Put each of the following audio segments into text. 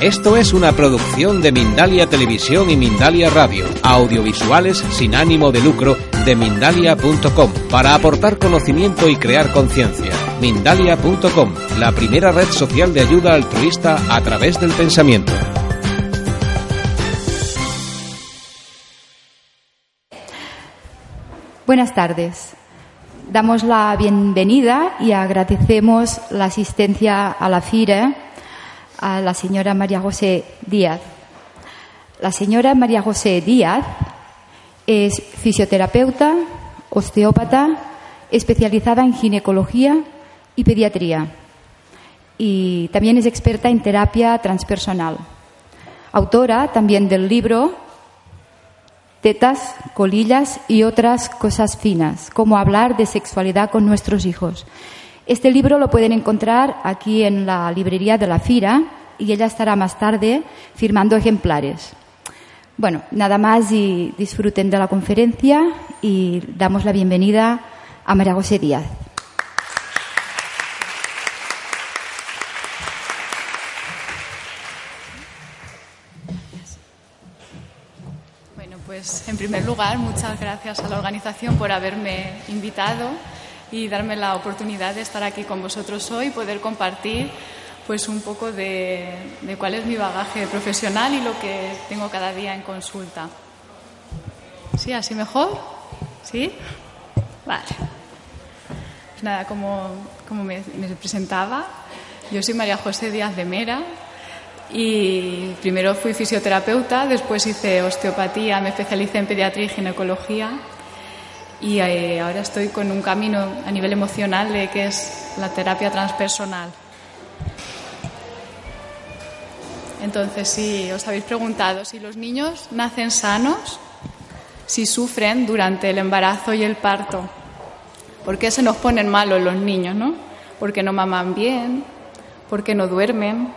Esto es una producción de Mindalia Televisión y Mindalia Radio, audiovisuales sin ánimo de lucro de mindalia.com, para aportar conocimiento y crear conciencia. Mindalia.com, la primera red social de ayuda altruista a través del pensamiento. Buenas tardes. Damos la bienvenida y agradecemos la asistencia a la FIRE a la señora María José Díaz. La señora María José Díaz es fisioterapeuta, osteópata, especializada en ginecología y pediatría. Y también es experta en terapia transpersonal. Autora también del libro Tetas, colillas y otras cosas finas, cómo hablar de sexualidad con nuestros hijos. Este libro lo pueden encontrar aquí en la librería de la Fira y ella estará más tarde firmando ejemplares. Bueno, nada más y disfruten de la conferencia y damos la bienvenida a María José Díaz. Bueno, pues en primer lugar, muchas gracias a la organización por haberme invitado y darme la oportunidad de estar aquí con vosotros hoy y poder compartir pues un poco de, de, cuál es mi bagaje profesional y lo que tengo cada día en consulta. ¿Sí? ¿Así mejor? ¿Sí? Vale. Pues nada, como, como me, me presentaba, yo soy María José Díaz de Mera y primero fui fisioterapeuta, después hice osteopatía, me especialicé en pediatría y ginecología y eh, ahora estoy con un camino a nivel emocional de que es la terapia transpersonal. Entonces, si os habéis preguntado si los niños nacen sanos, si sufren durante el embarazo y el parto, ¿por qué se nos ponen malos los niños, no? Porque no maman bien, porque no duermen,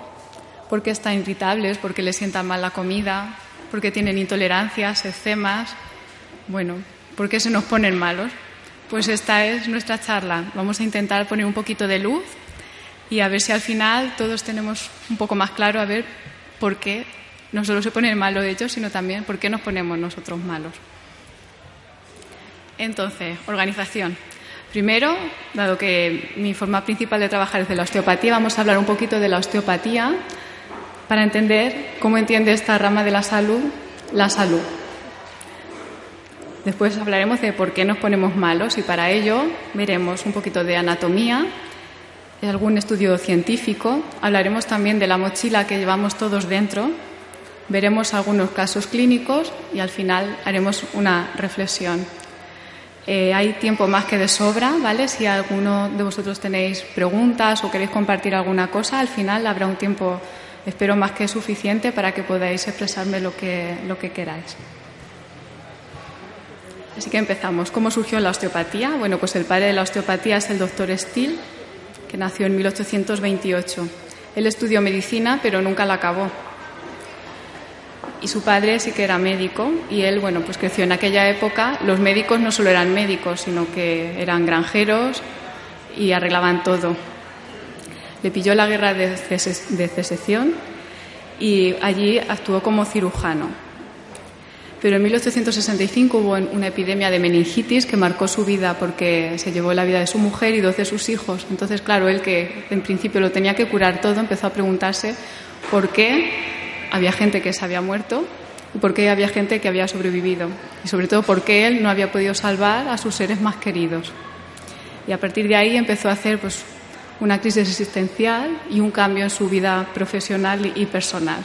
porque están irritables, porque les sientan mal la comida, porque tienen intolerancias, eczemas. Bueno, ¿por qué se nos ponen malos? Pues esta es nuestra charla. Vamos a intentar poner un poquito de luz y a ver si al final todos tenemos un poco más claro a ver por qué no solo se ponen malos ellos, sino también por qué nos ponemos nosotros malos. Entonces, organización. Primero, dado que mi forma principal de trabajar es de la osteopatía, vamos a hablar un poquito de la osteopatía para entender cómo entiende esta rama de la salud la salud. Después hablaremos de por qué nos ponemos malos y para ello veremos un poquito de anatomía, algún estudio científico, hablaremos también de la mochila que llevamos todos dentro, veremos algunos casos clínicos y al final haremos una reflexión. Eh, hay tiempo más que de sobra, ¿vale? Si alguno de vosotros tenéis preguntas o queréis compartir alguna cosa, al final habrá un tiempo, espero, más que suficiente para que podáis expresarme lo que, lo que queráis. Así que empezamos. ¿Cómo surgió la osteopatía? Bueno, pues el padre de la osteopatía es el doctor Steele, que nació en 1828. Él estudió medicina, pero nunca la acabó. Y su padre sí que era médico y él, bueno, pues creció en aquella época. Los médicos no solo eran médicos, sino que eran granjeros y arreglaban todo. Le pilló la guerra de, secesión y allí actuó como cirujano pero en 1865 hubo una epidemia de meningitis que marcó su vida porque se llevó la vida de su mujer y dos de sus hijos. Entonces, claro, él que en principio lo tenía que curar todo, empezó a preguntarse por qué había gente que se había muerto y por qué había gente que había sobrevivido. Y sobre todo por qué él no había podido salvar a sus seres más queridos. Y a partir de ahí empezó a hacer pues, una crisis existencial y un cambio en su vida profesional y personal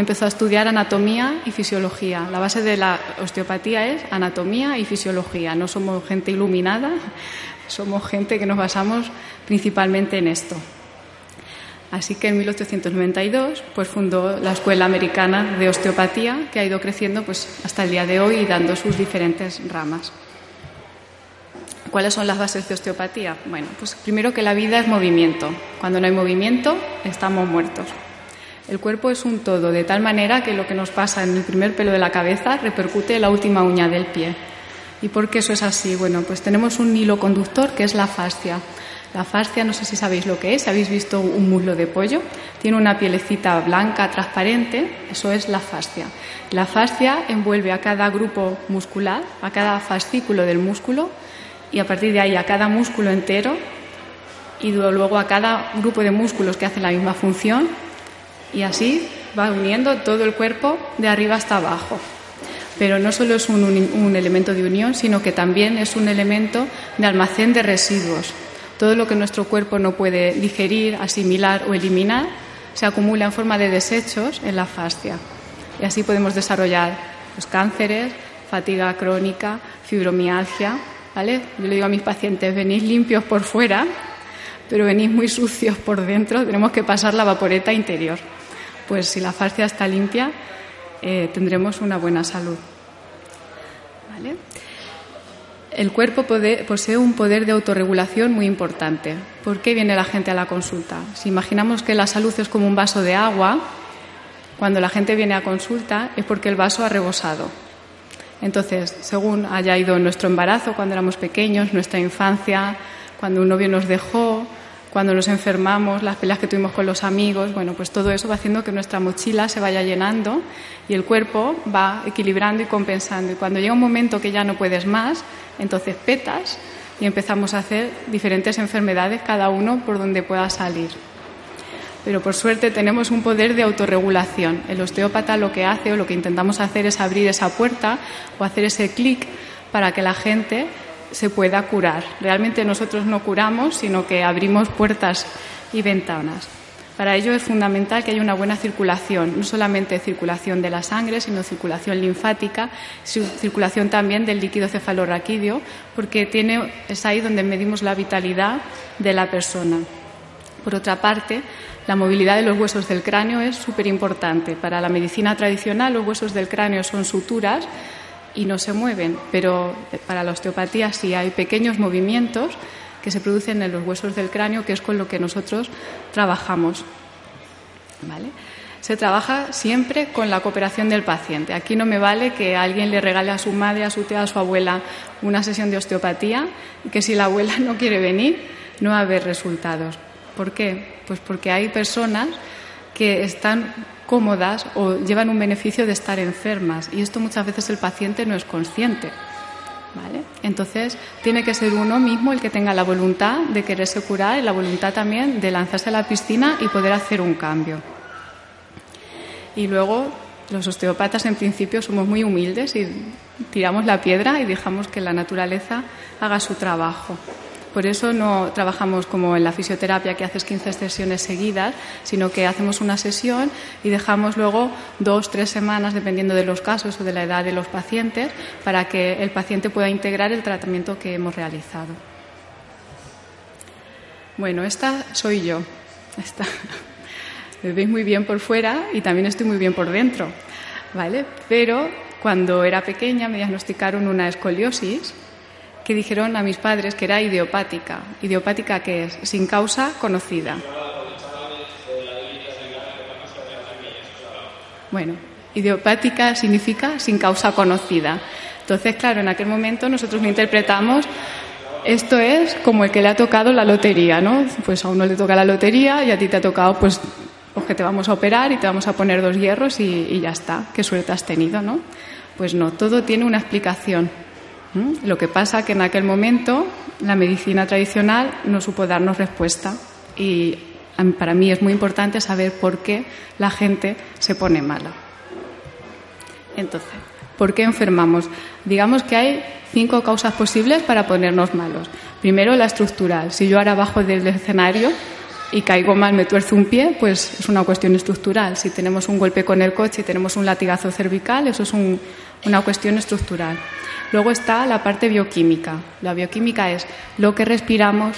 empezó a estudiar anatomía y fisiología. La base de la osteopatía es anatomía y fisiología. No somos gente iluminada, somos gente que nos basamos principalmente en esto. Así que en 1892 pues fundó la Escuela Americana de Osteopatía, que ha ido creciendo pues hasta el día de hoy y dando sus diferentes ramas. ¿Cuáles son las bases de osteopatía? Bueno, pues primero que la vida es movimiento. Cuando no hay movimiento, estamos muertos. El cuerpo es un todo, de tal manera que lo que nos pasa en el primer pelo de la cabeza repercute en la última uña del pie. ¿Y por qué eso es así? Bueno, pues tenemos un hilo conductor que es la fascia. La fascia, no sé si sabéis lo que es, habéis visto un muslo de pollo, tiene una pielecita blanca transparente, eso es la fascia. La fascia envuelve a cada grupo muscular, a cada fascículo del músculo y a partir de ahí a cada músculo entero y luego a cada grupo de músculos que hacen la misma función y así va uniendo todo el cuerpo de arriba hasta abajo. Pero no solo es un, un elemento de unión, sino que también es un elemento de almacén de residuos. Todo lo que nuestro cuerpo no puede digerir, asimilar o eliminar se acumula en forma de desechos en la fascia. Y así podemos desarrollar los cánceres, fatiga crónica, fibromialgia. ¿vale? Yo le digo a mis pacientes, venís limpios por fuera, pero venís muy sucios por dentro, tenemos que pasar la vaporeta interior. Pues si la fascia está limpia, eh, tendremos una buena salud. El cuerpo posee un poder de autorregulación muy importante. ¿Por qué viene la gente a la consulta? Si imaginamos que la salud es como un vaso de agua, cuando la gente viene a consulta es porque el vaso ha rebosado. Entonces, según haya ido nuestro embarazo cuando éramos pequeños, nuestra infancia, cuando un novio nos dejó, cuando nos enfermamos, las peleas que tuvimos con los amigos, bueno, pues todo eso va haciendo que nuestra mochila se vaya llenando y el cuerpo va equilibrando y compensando. Y cuando llega un momento que ya no puedes más, entonces petas y empezamos a hacer diferentes enfermedades, cada uno por donde pueda salir. Pero por suerte tenemos un poder de autorregulación. El osteópata lo que hace o lo que intentamos hacer es abrir esa puerta o hacer ese clic para que la gente se pueda curar. Realmente nosotros no curamos, sino que abrimos puertas y ventanas. Para ello es fundamental que haya una buena circulación, no solamente circulación de la sangre, sino circulación linfática, circulación también del líquido cefalorraquídeo, porque tiene, es ahí donde medimos la vitalidad de la persona. Por otra parte, la movilidad de los huesos del cráneo es súper importante. Para la medicina tradicional, los huesos del cráneo son suturas y no se mueven, pero para la osteopatía sí hay pequeños movimientos que se producen en los huesos del cráneo, que es con lo que nosotros trabajamos. ¿Vale? Se trabaja siempre con la cooperación del paciente. Aquí no me vale que alguien le regale a su madre, a su tía, a su abuela una sesión de osteopatía que si la abuela no quiere venir no va a haber resultados. ¿Por qué? Pues porque hay personas que están cómodas o llevan un beneficio de estar enfermas y esto muchas veces el paciente no es consciente. ¿Vale? Entonces, tiene que ser uno mismo el que tenga la voluntad de quererse curar y la voluntad también de lanzarse a la piscina y poder hacer un cambio. Y luego, los osteópatas en principio somos muy humildes y tiramos la piedra y dejamos que la naturaleza haga su trabajo. Por eso no trabajamos como en la fisioterapia que haces 15 sesiones seguidas, sino que hacemos una sesión y dejamos luego dos, tres semanas, dependiendo de los casos o de la edad de los pacientes, para que el paciente pueda integrar el tratamiento que hemos realizado. Bueno, esta soy yo. Esta. Me veis muy bien por fuera y también estoy muy bien por dentro, ¿vale? Pero cuando era pequeña me diagnosticaron una escoliosis que dijeron a mis padres que era idiopática. ¿Idiopática qué es? Sin causa conocida. Bueno, idiopática significa sin causa conocida. Entonces, claro, en aquel momento nosotros lo interpretamos, esto es como el que le ha tocado la lotería, ¿no? Pues a uno le toca la lotería y a ti te ha tocado, pues, pues que te vamos a operar y te vamos a poner dos hierros y, y ya está. Qué suerte has tenido, ¿no? Pues no, todo tiene una explicación. ¿Mm? Lo que pasa que en aquel momento la medicina tradicional no supo darnos respuesta y para mí es muy importante saber por qué la gente se pone mala. Entonces, ¿por qué enfermamos? Digamos que hay cinco causas posibles para ponernos malos. Primero, la estructural. Si yo ahora bajo del escenario y caigo mal, me tuerzo un pie, pues es una cuestión estructural. Si tenemos un golpe con el coche y tenemos un latigazo cervical, eso es una cuestión estructural. Luego está la parte bioquímica. La bioquímica es lo que respiramos,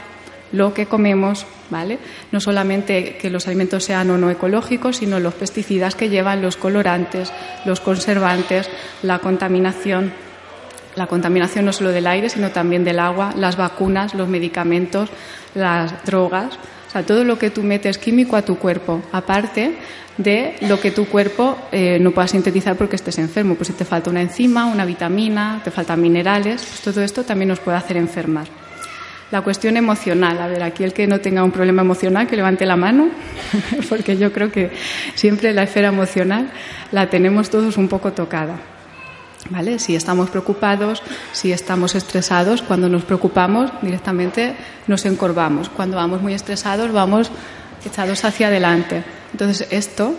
lo que comemos, ¿vale? No solamente que los alimentos sean o no ecológicos, sino los pesticidas que llevan, los colorantes, los conservantes, la contaminación. La contaminación no solo del aire, sino también del agua, las vacunas, los medicamentos, las drogas, o sea, todo lo que tú metes químico a tu cuerpo, aparte de lo que tu cuerpo eh, no pueda sintetizar porque estés enfermo. Pues si te falta una enzima, una vitamina, te faltan minerales, pues todo esto también nos puede hacer enfermar. La cuestión emocional, a ver, aquí el que no tenga un problema emocional, que levante la mano, porque yo creo que siempre la esfera emocional la tenemos todos un poco tocada. ¿Vale? Si estamos preocupados, si estamos estresados, cuando nos preocupamos directamente nos encorvamos. Cuando vamos muy estresados vamos echados hacia adelante. Entonces esto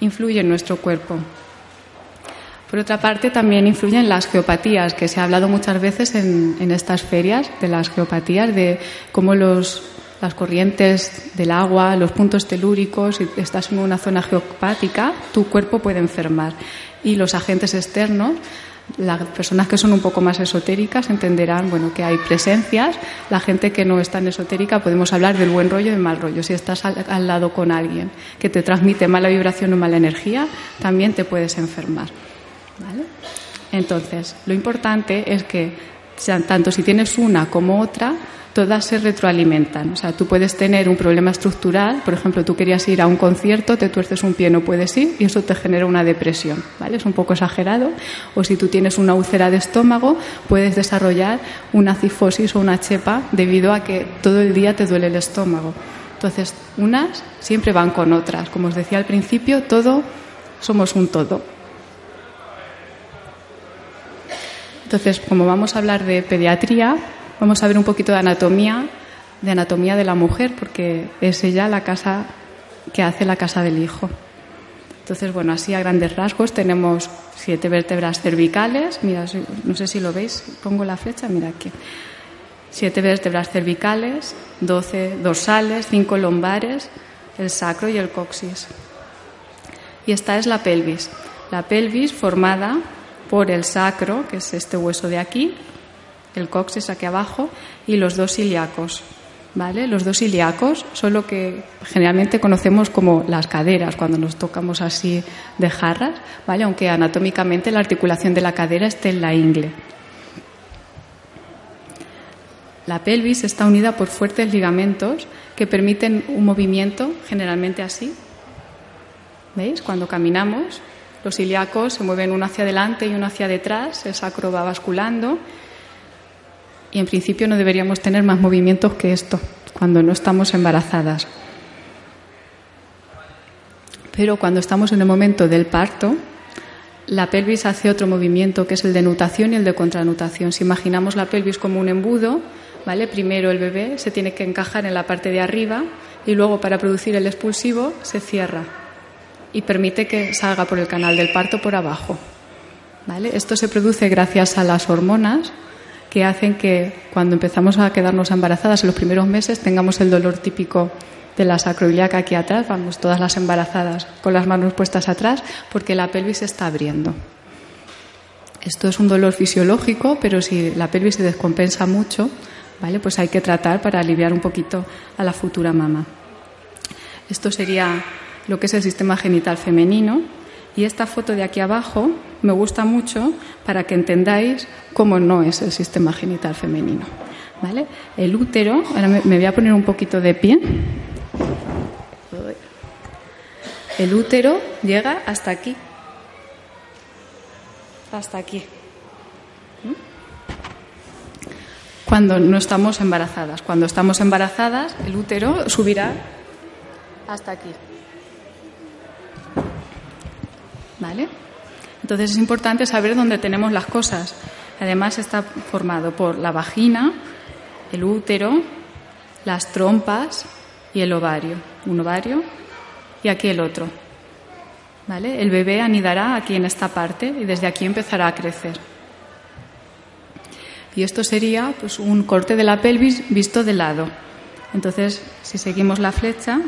influye en nuestro cuerpo. Por otra parte, también influyen las geopatías, que se ha hablado muchas veces en, estas ferias de las geopatías, de cómo los, las corrientes del agua, los puntos telúricos, si estás en una zona geopática, tu cuerpo puede enfermar. Y los agentes externos, las personas que son un poco más esotéricas entenderán bueno, que hay presencias. La gente que no es tan esotérica podemos hablar del buen rollo y del mal rollo. Si estás al, al lado con alguien que te transmite mala vibración o mala energía, también te puedes enfermar. ¿Vale? Entonces, lo importante es que tanto si tienes una como otra, todas se retroalimentan. O sea, tú puedes tener un problema estructural, por ejemplo, tú querías ir a un concierto, te tuerces un pie, no puedes ir y eso te genera una depresión, ¿vale? Es un poco exagerado. O si tú tienes una úlcera de estómago, puedes desarrollar una cifosis o una chepa debido a que todo el día te duele el estómago. Entonces, unas siempre van con otras. Como os decía al principio, todo somos un todo. Entonces, como vamos a hablar de pediatría, vamos a ver un poquito de anatomía, de anatomía de la mujer, porque es ella la casa que hace la casa del hijo. Entonces, bueno, así a grandes rasgos tenemos siete vértebras cervicales. Mira, no sé si lo veis, pongo la flecha, mira aquí. Siete vértebras cervicales, doce dorsales, cinco lombares, el sacro y el coxis. Y esta es la pelvis. La pelvis formada por el sacro, que es este hueso de aquí, el coxis aquí abajo, y los dos ilíacos. ¿Vale? Los dos ilíacos son lo que generalmente conocemos como las caderas, cuando nos tocamos así de jarras, ¿vale? aunque anatómicamente la articulación de la cadera esté en la ingle. La pelvis está unida por fuertes ligamentos que permiten un movimiento, generalmente así. ¿Veis? Cuando caminamos, los ilíacos se mueven uno hacia adelante y uno hacia detrás, el sacro va basculando y en principio no deberíamos tener más movimientos que esto cuando no estamos embarazadas. Pero cuando estamos en el momento del parto, la pelvis hace otro movimiento que es el de nutación y el de contranutación. Si imaginamos la pelvis como un embudo, ¿vale? Primero el bebé se tiene que encajar en la parte de arriba y luego para producir el expulsivo se cierra y permite que salga por el canal del parto por abajo. ¿Vale? Esto se produce gracias a las hormonas que hacen que cuando empezamos a quedarnos embarazadas en los primeros meses tengamos el dolor típico de la sacroiliaca aquí atrás, vamos todas las embarazadas con las manos puestas atrás porque la pelvis se está abriendo. Esto es un dolor fisiológico, pero si la pelvis se descompensa mucho, ¿vale? Pues hay que tratar para aliviar un poquito a la futura mamá. Esto sería lo que es el sistema genital femenino. Y esta foto de aquí abajo me gusta mucho para que entendáis cómo no es el sistema genital femenino. ¿Vale? El útero, ahora me voy a poner un poquito de pie. El útero llega hasta aquí. Hasta aquí. Cuando no estamos embarazadas. Cuando estamos embarazadas, el útero subirá hasta aquí. ¿Vale? Entonces es importante saber dónde tenemos las cosas. Además está formado por la vagina, el útero, las trompas y el ovario. Un ovario y aquí el otro. ¿Vale? El bebé anidará aquí en esta parte y desde aquí empezará a crecer. Y esto sería pues, un corte de la pelvis visto de lado. Entonces, si seguimos la flecha,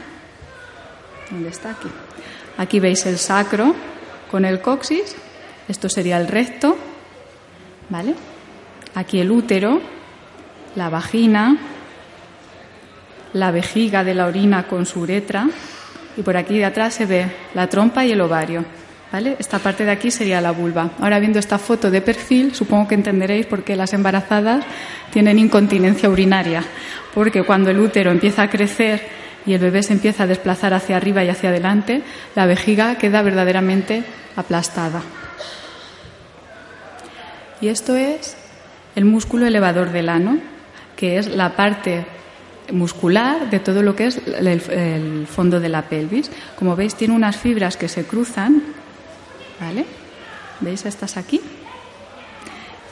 ¿dónde está aquí? Aquí veis el sacro, con el coxis, esto sería el recto, ¿vale? Aquí el útero, la vagina, la vejiga de la orina con su uretra y por aquí de atrás se ve la trompa y el ovario. ¿Vale? Esta parte de aquí sería la vulva. Ahora viendo esta foto de perfil, supongo que entenderéis por qué las embarazadas tienen incontinencia urinaria, porque cuando el útero empieza a crecer y el bebé se empieza a desplazar hacia arriba y hacia adelante, la vejiga queda verdaderamente aplastada. Y esto es el músculo elevador del ano, que es la parte muscular de todo lo que es el, fondo de la pelvis. Como veis, tiene unas fibras que se cruzan ¿Vale? ¿Veis estas aquí?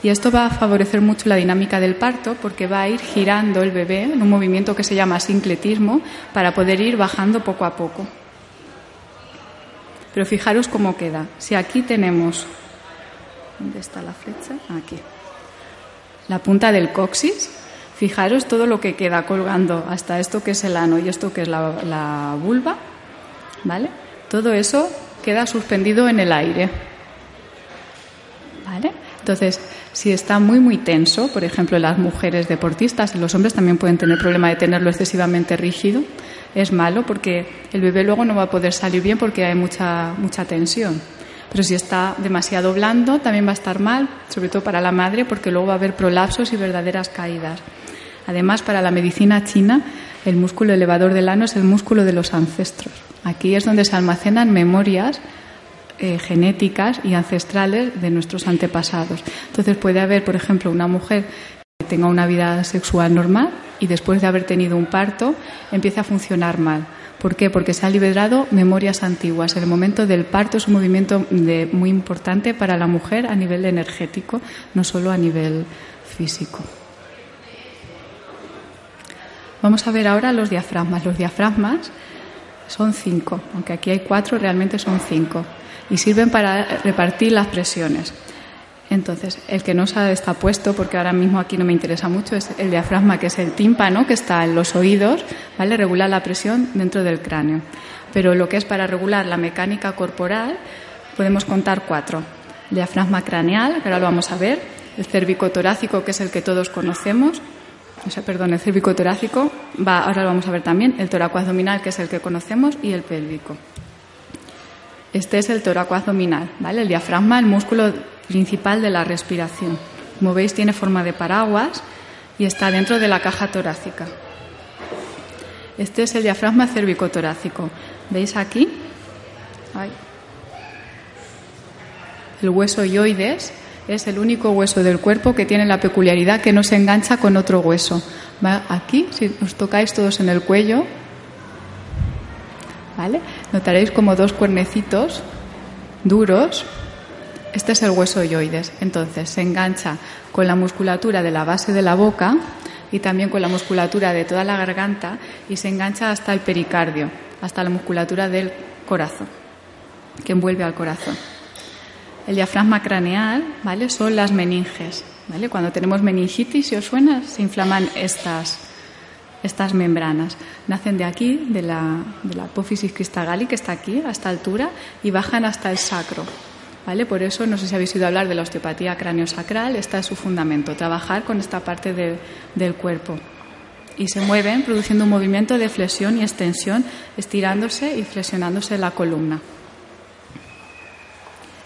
Y esto va a favorecer mucho la dinámica del parto porque va a ir girando el bebé en un movimiento que se llama sincletismo para poder ir bajando poco a poco. Pero fijaros cómo queda. Si aquí tenemos. ¿Dónde está la flecha? Aquí. La punta del coxis. Fijaros todo lo que queda colgando hasta esto que es el ano y esto que es la, la vulva. ¿Vale? Todo eso queda suspendido en el aire. ¿Vale? Entonces, si está muy, muy tenso, por ejemplo, las mujeres deportistas los hombres también pueden tener problema de tenerlo excesivamente rígido, es malo porque el bebé luego no va a poder salir bien porque hay mucha, mucha tensión. Pero si está demasiado blando, también va a estar mal, sobre todo para la madre, porque luego va a haber prolapsos y verdaderas caídas. Además, para la medicina china, el músculo elevador del ano es el músculo de los ancestros. Aquí es donde se almacenan memorias eh, genéticas y ancestrales de nuestros antepasados. Entonces puede haber, por ejemplo, una mujer que tenga una vida sexual normal y después de haber tenido un parto empieza a funcionar mal. ¿Por qué? Porque se han liberado memorias antiguas. El momento del parto es un movimiento muy importante para la mujer a nivel energético, no solo a nivel físico. Vamos a ver ahora los diafragmas. Los diafragmas son cinco, aunque aquí hay cuatro, realmente son cinco. Y sirven para repartir las presiones. Entonces, el que no sabe está puesto, porque ahora mismo aquí no me interesa mucho, es el diafragma, que es el tímpano, que está en los oídos, ¿vale? Regula la presión dentro del cráneo. Pero lo que es para regular la mecánica corporal, podemos contar cuatro. El diafragma craneal, que ahora lo vamos a ver, el cervicotorácico, que es el que todos conocemos, o sea, perdón, el cérvico torácico, va, ahora lo vamos a ver también, el toraco abdominal, que es el que conocemos, y el pélvico. Este es el toraco abdominal, ¿vale? El diafragma, el músculo principal de la respiración. Como veis, tiene forma de paraguas y está dentro de la caja torácica. Este es el diafragma cervicotorácico. ¿Veis aquí? El hueso yoides es el único hueso del cuerpo que tiene la peculiaridad que no se engancha con otro hueso. Aquí, si os tocáis todos en el cuello, ¿vale? Notaréis como dos cuernecitos duros. Este es el hueso yoides. Entonces se engancha con la musculatura de la base de la boca y también con la musculatura de toda la garganta y se engancha hasta el pericardio, hasta la musculatura del corazón, que envuelve al corazón. El diafragma craneal, ¿vale? Son las meninges, ¿vale? Cuando tenemos meningitis, si os suena, se inflaman estas, estas membranas. Nacen de aquí, de la, de la apófisis cristagali, que está aquí, a esta altura, y bajan hasta el sacro. ¿Vale? Por eso, no sé si habéis oído hablar de la osteopatía cráneo-sacral, esta es su fundamento, trabajar con esta parte del cuerpo. Y se mueven produciendo un movimiento de flexión y extensión, estirándose y flexionándose la columna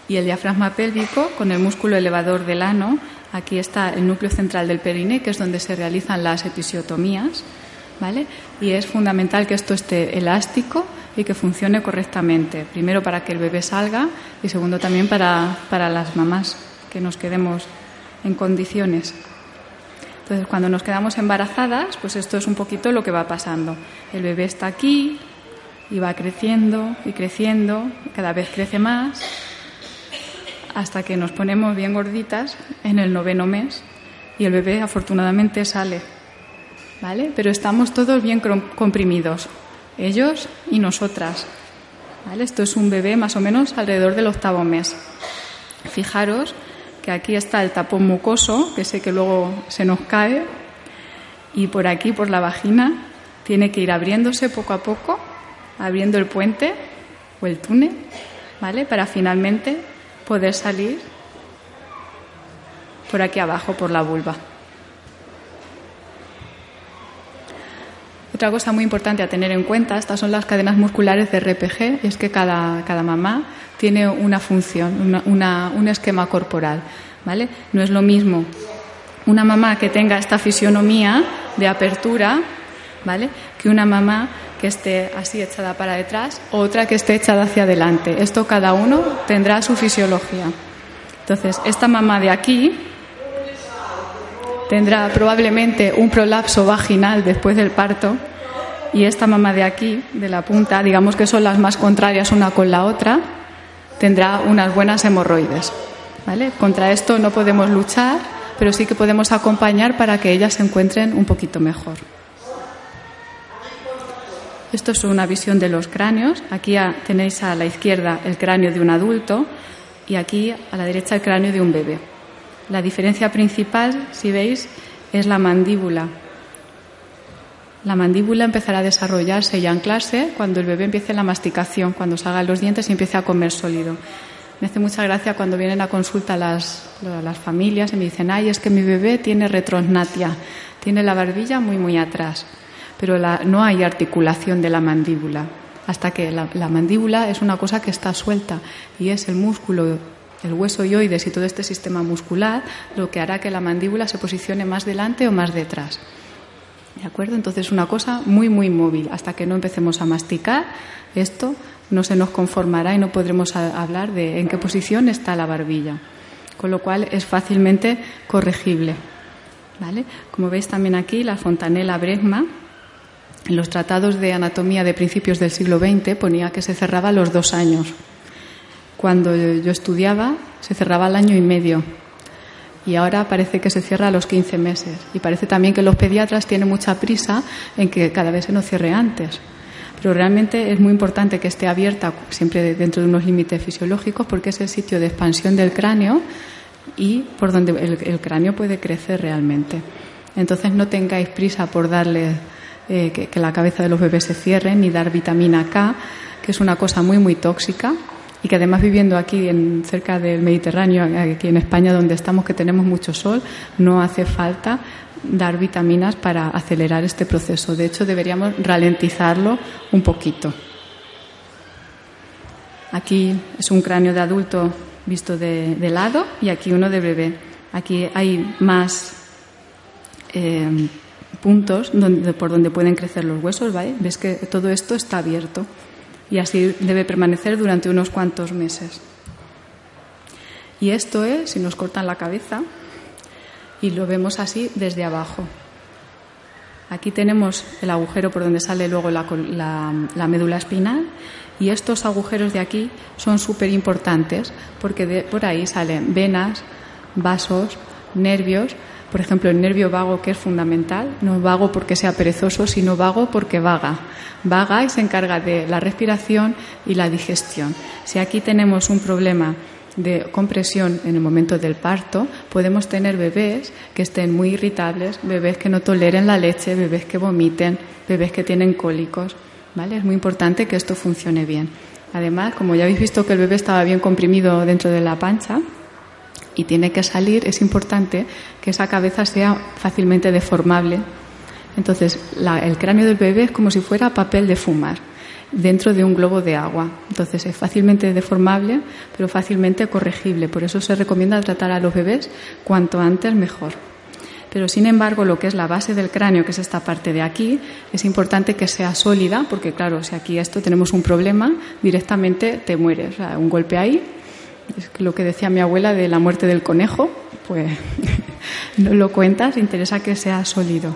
y el diafragma pélvico con el músculo elevador del ano. Aquí está el núcleo central del perine, que es donde se realizan las episiotomías. ¿Vale? Y es fundamental que esto esté elástico y que funcione correctamente. Primero para que el bebé salga y segundo también para, para las mamás, que nos quedemos en condiciones. Entonces, cuando nos quedamos embarazadas, pues esto es un poquito lo que va pasando. El bebé está aquí y va creciendo y creciendo, cada vez crece más hasta que nos ponemos bien gorditas en el noveno mes y el bebé afortunadamente sale. ¿Vale? Pero estamos todos bien comprimidos, ellos y nosotras. ¿Vale? Esto es un bebé más o menos alrededor del octavo mes. Fijaros que aquí está el tapón mucoso, que sé que luego se nos cae, y por aquí, por la vagina, tiene que ir abriéndose poco a poco, abriendo el puente o el túnel, ¿vale? Para finalmente poder salir por aquí abajo, por la vulva. Otra cosa muy importante a tener en cuenta, estas son las cadenas musculares de RPG, es que cada, cada mamá tiene una función, un esquema corporal. ¿vale? No es lo mismo una mamá que tenga esta fisionomía de apertura, ¿vale? Que una mamá que esté así echada para detrás o otra que esté echada hacia adelante. Esto cada uno tendrá su fisiología. Entonces, esta mamá de aquí tendrá probablemente un prolapso vaginal después del parto y esta mamá de aquí, de la punta, digamos que son las más contrarias una con la otra, tendrá unas buenas hemorroides. ¿vale? Contra esto no podemos luchar, pero sí que podemos acompañar para que ellas se encuentren un poquito mejor. Esto es una visión de los cráneos. Aquí tenéis a la izquierda el cráneo de un adulto y aquí a la derecha el cráneo de un bebé. La diferencia principal, si veis, es la mandíbula. La mandíbula empezará a desarrollarse y a anclarse cuando el bebé empiece la masticación, cuando salgan los dientes y empiece a comer sólido. Me hace mucha gracia cuando vienen a consulta las, las familias y me dicen, ay, es que mi bebé tiene retrosnatia, tiene la barbilla muy, muy atrás, pero no hay articulación de la mandíbula, hasta que la, la, mandíbula es una cosa que está suelta y es el músculo, el hueso yoides y todo este sistema muscular lo que hará que la mandíbula se posicione más delante o más detrás. ¿De acuerdo? Entonces, una cosa muy, muy móvil. Hasta que no empecemos a masticar, esto no se nos conformará y no podremos hablar de en qué posición está la barbilla, con lo cual es fácilmente corregible. ¿vale? Como veis también aquí, la fontanela Bregma, en los tratados de anatomía de principios del siglo XX ponía que se cerraba a los dos años. Cuando yo estudiaba, se cerraba al año y medio. Y ahora parece que se cierra a los 15 meses. Y parece también que los pediatras tienen mucha prisa en que cada vez se nos cierre antes pero realmente es muy importante que esté abierta siempre dentro de unos límites fisiológicos porque es el sitio de expansión del cráneo y por donde el, cráneo puede crecer realmente. Entonces no tengáis prisa por darle eh, que, la cabeza de los bebés se cierre ni dar vitamina K, que es una cosa muy muy tóxica y que además viviendo aquí en, cerca del Mediterráneo, aquí en España donde estamos que tenemos mucho sol, no hace falta dar vitaminas para acelerar este proceso. De hecho, deberíamos ralentizarlo un poquito. Aquí es un cráneo de adulto visto de, lado y aquí uno de bebé. Aquí hay más eh, puntos por donde pueden crecer los huesos, ¿vale? Ves que todo esto está abierto y así debe permanecer durante unos cuantos meses. Y esto es, si nos cortan la cabeza, y lo vemos así desde abajo. Aquí tenemos el agujero por donde sale luego la, médula espinal y estos agujeros de aquí son súper importantes porque por ahí salen venas, vasos, nervios. Por ejemplo, el nervio vago que es fundamental, no vago porque sea perezoso, sino vago porque vaga. Vaga y se encarga de la respiración y la digestión. Si aquí tenemos un problema de compresión en el momento del parto, podemos tener bebés que estén muy irritables, bebés que no toleren la leche, bebés que vomiten, bebés que tienen cólicos. ¿vale? Es muy importante que esto funcione bien. Además, como ya habéis visto que el bebé estaba bien comprimido dentro de la pancha y tiene que salir, es importante que esa cabeza sea fácilmente deformable. Entonces, el cráneo del bebé es como si fuera papel de fumar dentro de un globo de agua. Entonces es fácilmente deformable, pero fácilmente corregible. Por eso se recomienda tratar a los bebés cuanto antes mejor. Pero sin embargo, lo que es la base del cráneo, que es esta parte de aquí, es importante que sea sólida, porque claro, si aquí esto tenemos un problema, directamente te mueres. un golpe ahí, es lo que decía mi abuela de la muerte del conejo, pues no lo cuentas, interesa que sea sólido.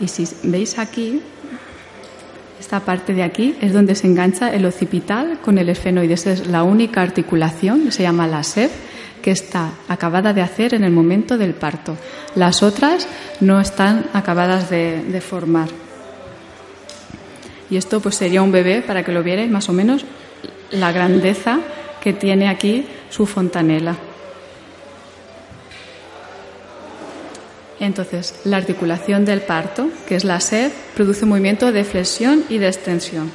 Y si veis aquí, esta parte de aquí es donde se engancha el occipital con el esfenoides. Es la única articulación, se llama la SEP, que está acabada de hacer en el momento del parto. Las otras no están acabadas de, formar. Y esto pues sería un bebé, para que lo vierais más o menos, la grandeza que tiene aquí su fontanela. Entonces, la articulación del parto, que es la sed, produce un movimiento de flexión y de extensión.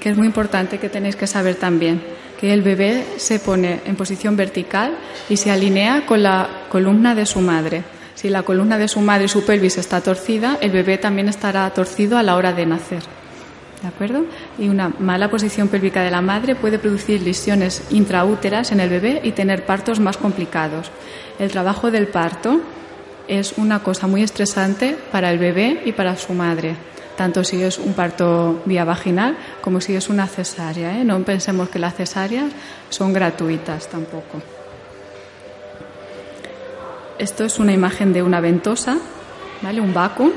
Que es muy importante que tenéis que saber también que el bebé se pone en posición vertical y se alinea con la columna de su madre. Si la columna de su madre y su pelvis está torcida, el bebé también estará torcido a la hora de nacer. ¿De acuerdo? Y una mala posición pélvica de la madre puede producir lesiones intraúteras en el bebé y tener partos más complicados. El trabajo del parto es una cosa muy estresante para el bebé y para su madre, tanto si es un parto vía vaginal como si es una cesárea. ¿eh? No pensemos que las cesáreas son gratuitas tampoco. Esto es una imagen de una ventosa, ¿vale? Un vacuum.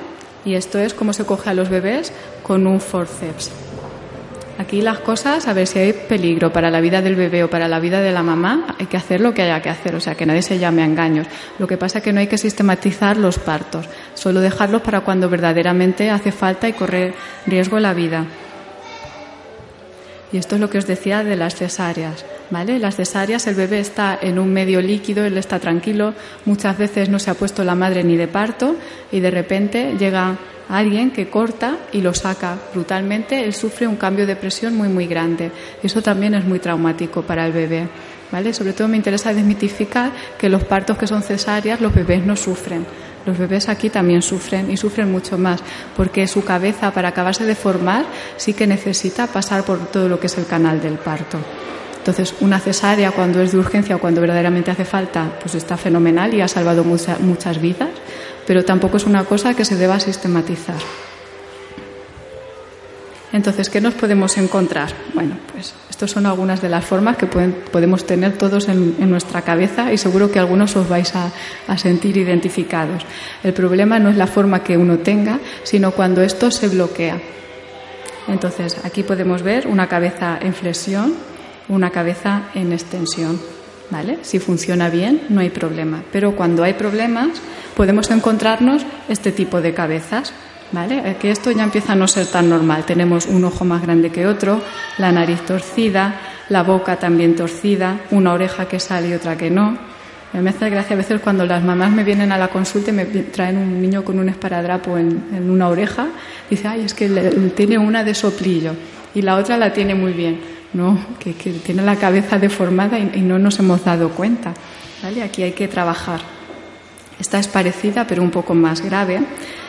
Y esto es cómo se coge a los bebés con un forceps. Aquí las cosas, a ver si hay peligro para la vida del bebé o para la vida de la mamá, hay que hacer lo que haya que hacer, o sea, que nadie se llame a engaños. Lo que pasa es que no hay que sistematizar los partos, solo dejarlos para cuando verdaderamente hace falta y corre riesgo la vida. Y esto es lo que os decía de las cesáreas. ¿Vale? Las cesáreas, el bebé está en un medio líquido, él está tranquilo, muchas veces no se ha puesto la madre ni de parto y de repente llega alguien que corta y lo saca brutalmente, él sufre un cambio de presión muy muy grande. Eso también es muy traumático para el bebé. ¿Vale? Sobre todo me interesa desmitificar que los partos que son cesáreas los bebés no sufren. Los bebés aquí también sufren y sufren mucho más porque su cabeza para acabarse de formar sí que necesita pasar por todo lo que es el canal del parto. Entonces, una cesárea cuando es de urgencia o cuando verdaderamente hace falta, pues está fenomenal y ha salvado muchas vidas, pero tampoco es una cosa que se deba sistematizar. Entonces, ¿qué nos podemos encontrar? Bueno, pues estas son algunas de las formas que podemos tener todos en, nuestra cabeza y seguro que algunos os vais a, a, sentir identificados. El problema no es la forma que uno tenga, sino cuando esto se bloquea. Entonces, aquí podemos ver una cabeza en flexión, una cabeza en extensión. ¿Vale? Si funciona bien, no hay problema. Pero cuando hay problemas, podemos encontrarnos este tipo de cabezas. ¿Vale? Que esto ya empieza a no ser tan normal. Tenemos un ojo más grande que otro, la nariz torcida, la boca también torcida, una oreja que sale y otra que no. Me hace gracia a veces cuando las mamás me vienen a la consulta y me traen un niño con un esparadrapo en, una oreja, dice, ay, es que tiene una de soplillo y la otra la tiene muy bien. ¿no? Que, tiene la cabeza deformada y, no nos hemos dado cuenta. ¿vale? Aquí hay que trabajar. Esta es parecida, pero un poco más grave.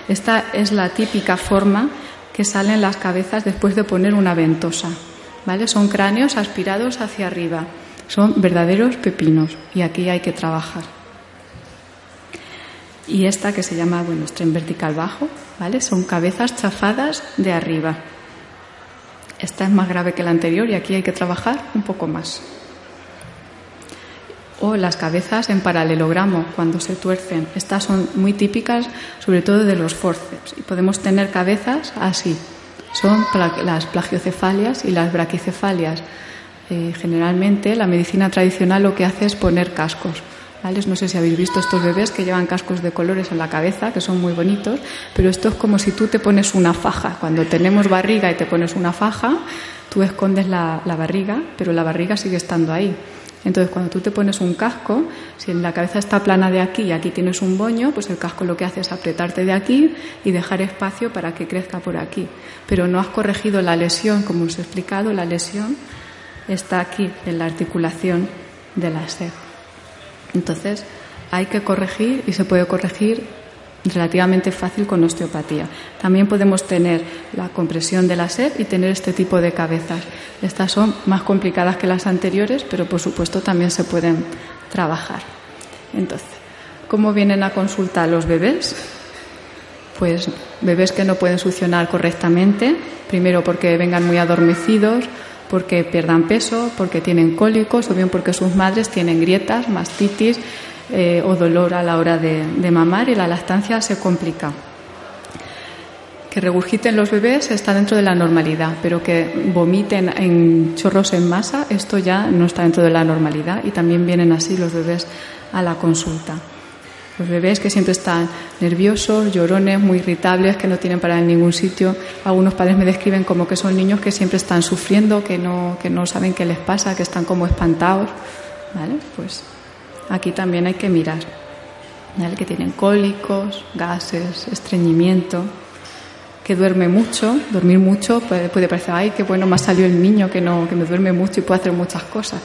Esta es la típica forma que salen las cabezas después de poner una ventosa. ¿vale? Son cráneos aspirados hacia arriba. Son verdaderos pepinos y aquí hay que trabajar. Y esta que se llama, bueno, en vertical bajo, ¿vale? Son cabezas chafadas de arriba. Esta es más grave que la anterior y aquí hay que trabajar un poco más. O las cabezas en paralelogramo, cuando se tuercen. Estas son muy típicas, sobre todo de los forceps. Y podemos tener cabezas así. Son las plagiocefalias y las braquicefalias. Eh, generalmente la medicina tradicional lo que hace es poner cascos. No sé si habéis visto estos bebés que llevan cascos de colores en la cabeza, que son muy bonitos, pero esto es como si tú te pones una faja. Cuando tenemos barriga y te pones una faja, tú escondes la, barriga, pero la barriga sigue estando ahí. Entonces, cuando tú te pones un casco, si la cabeza está plana de aquí y aquí tienes un boño, pues el casco lo que hace es apretarte de aquí y dejar espacio para que crezca por aquí. Pero no has corregido la lesión, como os he explicado, la lesión está aquí, en la articulación de la sed. Entonces, hay que corregir y se puede corregir relativamente fácil con osteopatía. También podemos tener la compresión de la sed y tener este tipo de cabezas. Estas son más complicadas que las anteriores, pero por supuesto también se pueden trabajar. Entonces, ¿cómo vienen a consultar los bebés? Pues bebés que no pueden succionar correctamente, primero porque vengan muy adormecidos, porque pierdan peso, porque tienen cólicos o bien porque sus madres tienen grietas, mastitis eh, o dolor a la hora de, mamar y la lactancia se complica. Que regurgiten los bebés está dentro de la normalidad, pero que vomiten en chorros en masa, esto ya no está dentro de la normalidad y también vienen así los bebés a la consulta. Los bebés que siempre están nerviosos, llorones, muy irritables, que no tienen para en ningún sitio. Algunos padres me describen como que son niños que siempre están sufriendo, que no, que no saben qué les pasa, que están como espantados. ¿Vale? Pues aquí también hay que mirar. ¿Vale? Que tienen cólicos, gases, estreñimiento, que duerme mucho. Dormir mucho puede, puede parecer, ay, qué bueno, me ha salido el niño que, no, que me duerme mucho y puede hacer muchas cosas.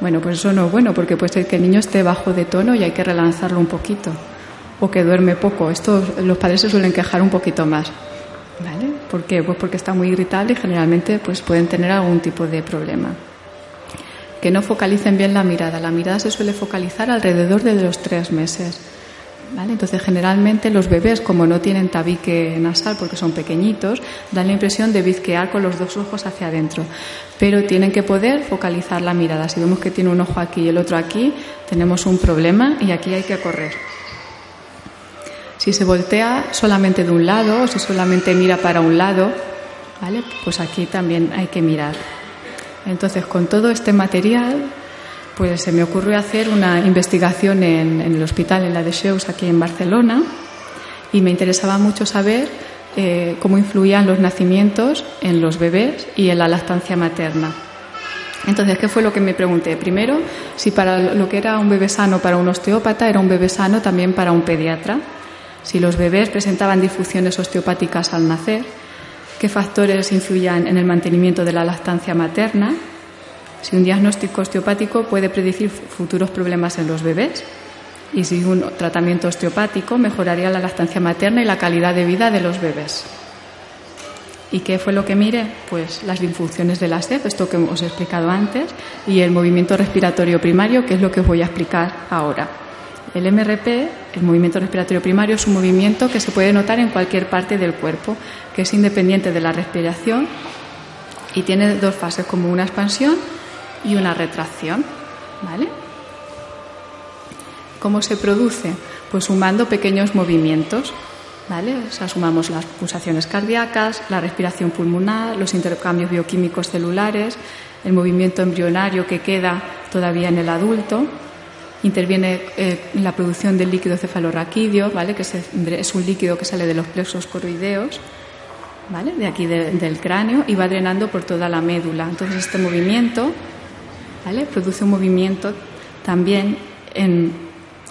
Bueno, pues eso no es bueno porque puede ser que el niño esté bajo de tono y hay que relanzarlo un poquito. o que duerme poco. Esto los padres se suelen quejar un poquito más. ¿Vale? ¿Por qué? Pues porque está muy irritable y generalmente pues pueden tener algún tipo de problema. Que no focalicen bien la mirada. La mirada se suele focalizar alrededor de los tres meses. Entonces, generalmente los bebés, como no tienen tabique nasal porque son pequeñitos, dan la impresión de bizquear con los dos ojos hacia adentro. Pero tienen que poder focalizar la mirada. Si vemos que tiene un ojo aquí y el otro aquí, tenemos un problema y aquí hay que correr. Si se voltea solamente de un lado o si solamente mira para un lado, ¿vale? Pues aquí también hay que mirar. Entonces, con todo este material pues se me ocurrió hacer una investigación en, el hospital, en la de Sheus, aquí en Barcelona, y me interesaba mucho saber eh, cómo influían los nacimientos en los bebés y en la lactancia materna. Entonces, ¿qué fue lo que me pregunté? Primero, si para lo que era un bebé sano para un osteópata era un bebé sano también para un pediatra. Si los bebés presentaban difusiones osteopáticas al nacer, qué factores influían en el mantenimiento de la lactancia materna si un diagnóstico osteopático puede predecir futuros problemas en los bebés y si un tratamiento osteopático mejoraría la lactancia materna y la calidad de vida de los bebés. ¿Y qué fue lo que mire? Pues las disfunciones de la esto que os he explicado antes, y el movimiento respiratorio primario, que es lo que os voy a explicar ahora. El MRP, el movimiento respiratorio primario, es un movimiento que se puede notar en cualquier parte del cuerpo, que es independiente de la respiración y tiene dos fases, como una expansión y una retracción. ¿Vale? ¿Cómo se produce? Pues sumando pequeños movimientos. ¿Vale? Sumamos las pulsaciones cardíacas, la respiración pulmonar, los intercambios bioquímicos celulares, el movimiento embrionario que queda todavía en el adulto. Interviene eh, la producción del líquido cefalorraquídeo, ¿vale? que es un líquido que sale de los plexos coroideos, ¿vale? de aquí del cráneo, y va drenando por toda la médula. Entonces, este movimiento Produce un movimiento también en,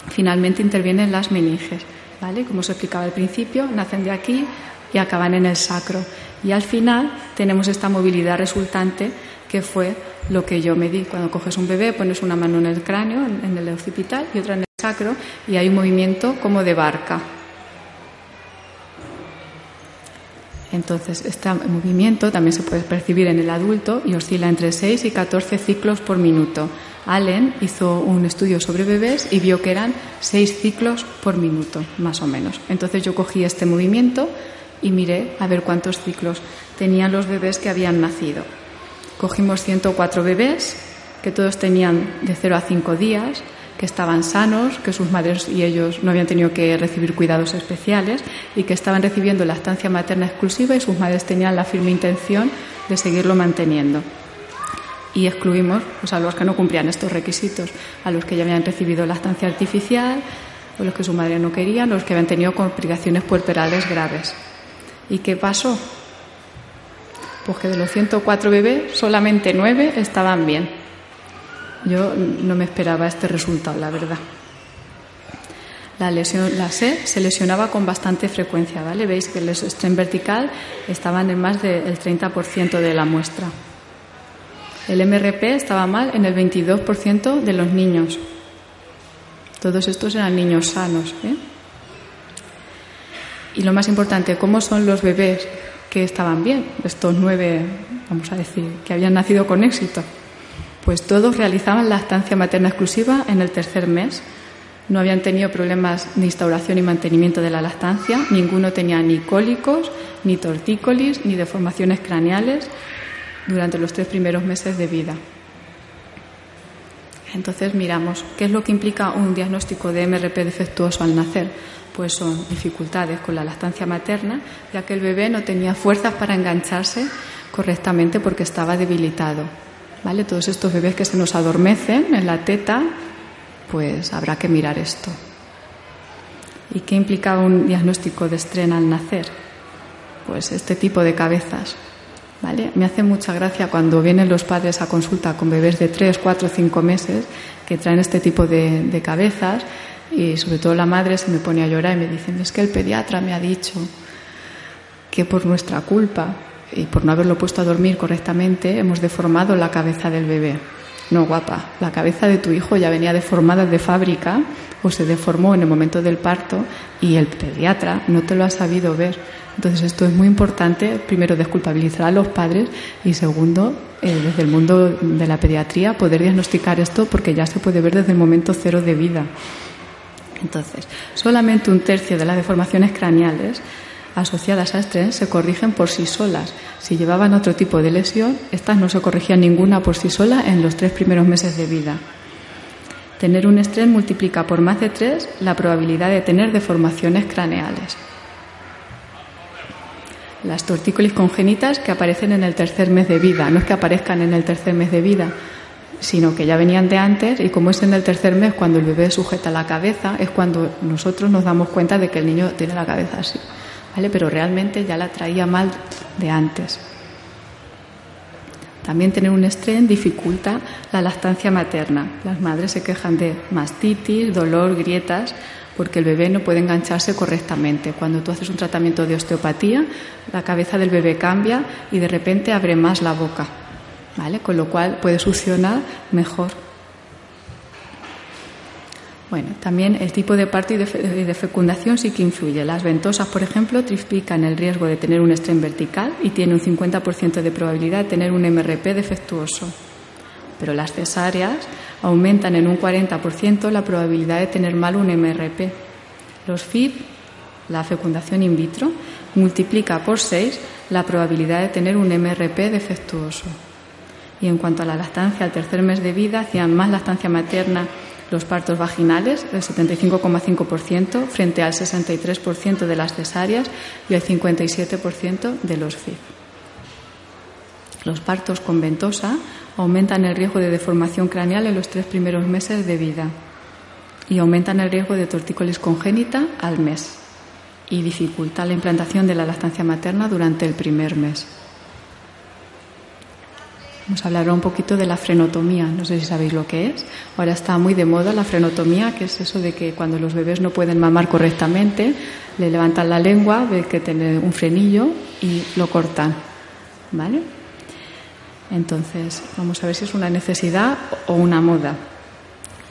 finalmente intervienen las meninges, ¿vale? Como os explicaba al principio, nacen de aquí y acaban en el sacro. Y al final tenemos esta movilidad resultante que fue lo que yo me di. Cuando coges un bebé, pones una mano en el cráneo, en el occipital, y otra en el sacro, y hay un movimiento como de barca. Entonces, este movimiento también se puede percibir en el adulto y oscila entre 6 y 14 ciclos por minuto. Allen hizo un estudio sobre bebés y vio que eran 6 ciclos por minuto, más o menos. Entonces yo cogí este movimiento y miré a ver cuántos ciclos tenían los bebés que habían nacido. Cogimos 104 bebés, que todos tenían de 0 a 5 días, que estaban sanos, que sus madres y ellos no habían tenido que recibir cuidados especiales y que estaban recibiendo la estancia materna exclusiva y sus madres tenían la firme intención de seguirlo manteniendo. Y excluimos pues, a los que no cumplían estos requisitos, a los que ya habían recibido la estancia artificial, o los que su madre no quería, los que habían tenido complicaciones puerperales graves. ¿Y qué pasó? Pues que de los 104 bebés, solamente 9 estaban bien yo no me esperaba este resultado, la verdad. La lesión, la SE se lesionaba con bastante frecuencia, ¿vale? Veis que el estén vertical estaban en más del 30% de la muestra. El MRP estaba mal en el 22% de los niños. Todos estos eran niños sanos. ¿eh? Y lo más importante, ¿cómo son los bebés que estaban bien? Estos nueve, vamos a decir, que habían nacido con éxito. Pues todos realizaban la estancia materna exclusiva en el tercer mes. No habían tenido problemas de instauración y mantenimiento de la lactancia, ninguno tenía ni cólicos, ni tortícolis, ni deformaciones craneales durante los tres primeros meses de vida. Entonces miramos qué es lo que implica un diagnóstico de MRP defectuoso al nacer. Pues son dificultades con la lactancia materna, ya que el bebé no tenía fuerzas para engancharse correctamente porque estaba debilitado. ¿Vale? Todos estos bebés que se nos adormecen en la teta, pues habrá que mirar esto. ¿Y qué implicaba un diagnóstico de estrena al nacer? Pues este tipo de cabezas. ¿Vale? Me hace mucha gracia cuando vienen los padres a consulta con bebés de 3, 4, 5 meses que traen este tipo de, de cabezas y sobre todo la madre se me pone a llorar y me dicen, es que el pediatra me ha dicho que por nuestra culpa y por no haberlo puesto a dormir correctamente hemos deformado la cabeza del bebé. No, guapa, la cabeza de tu hijo ya venía deformada de fábrica o se deformó en el momento del parto y el pediatra no te lo ha sabido ver. Entonces esto es muy importante, primero desculpabilizar a los padres y segundo, eh, desde el mundo de la pediatría, poder diagnosticar esto porque ya se puede ver desde el momento cero de vida. Entonces, solamente un tercio de las deformaciones craneales asociadas a estrés se corrigen por sí solas. Si llevaban otro tipo de lesión, estas no se corrigían ninguna por sí sola en los tres primeros meses de vida. Tener un estrés multiplica por más de tres la probabilidad de tener deformaciones craneales. Las tortícolis congénitas que aparecen en el tercer mes de vida, no es que aparezcan en el tercer mes de vida, sino que ya venían de antes y como es en el tercer mes cuando el bebé sujeta la cabeza, es cuando nosotros nos damos cuenta de que el niño tiene la cabeza así. ¿Vale? Pero realmente ya la traía mal de antes. También tener un estrés dificulta la lactancia materna. Las madres se quejan de mastitis, dolor, grietas, porque el bebé no puede engancharse correctamente. Cuando tú haces un tratamiento de osteopatía, la cabeza del bebé cambia y de repente abre más la boca, ¿vale? Con lo cual puede succionar mejor. Bueno, también el tipo de parto y de fecundación sí que influye. Las ventosas, por ejemplo, triplican el riesgo de tener un estrés vertical y tiene un 50% de probabilidad de tener un MRP defectuoso. Pero las cesáreas aumentan en un 40% la probabilidad de tener mal un MRP. Los FIV, la fecundación in vitro, multiplica por 6 la probabilidad de tener un MRP defectuoso. Y en cuanto a la lactancia al tercer mes de vida, hacían más lactancia materna los partos vaginales, el 75,5% frente al 63% de las cesáreas y el 57% de los FIV. Los partos con ventosa aumentan el riesgo de deformación craneal en los tres primeros meses de vida y aumentan el riesgo de tortícolis congénita al mes y dificultan la implantación de la lactancia materna durante el primer mes. Vamos a hablar un poquito de la frenotomía. No sé si sabéis lo que es. Ahora está muy de moda la frenotomía, que es eso de que cuando los bebés no pueden mamar correctamente, le levantan la lengua, ve que tiene un frenillo y lo cortan. ¿Vale? Entonces, vamos a ver si es una necesidad o una moda.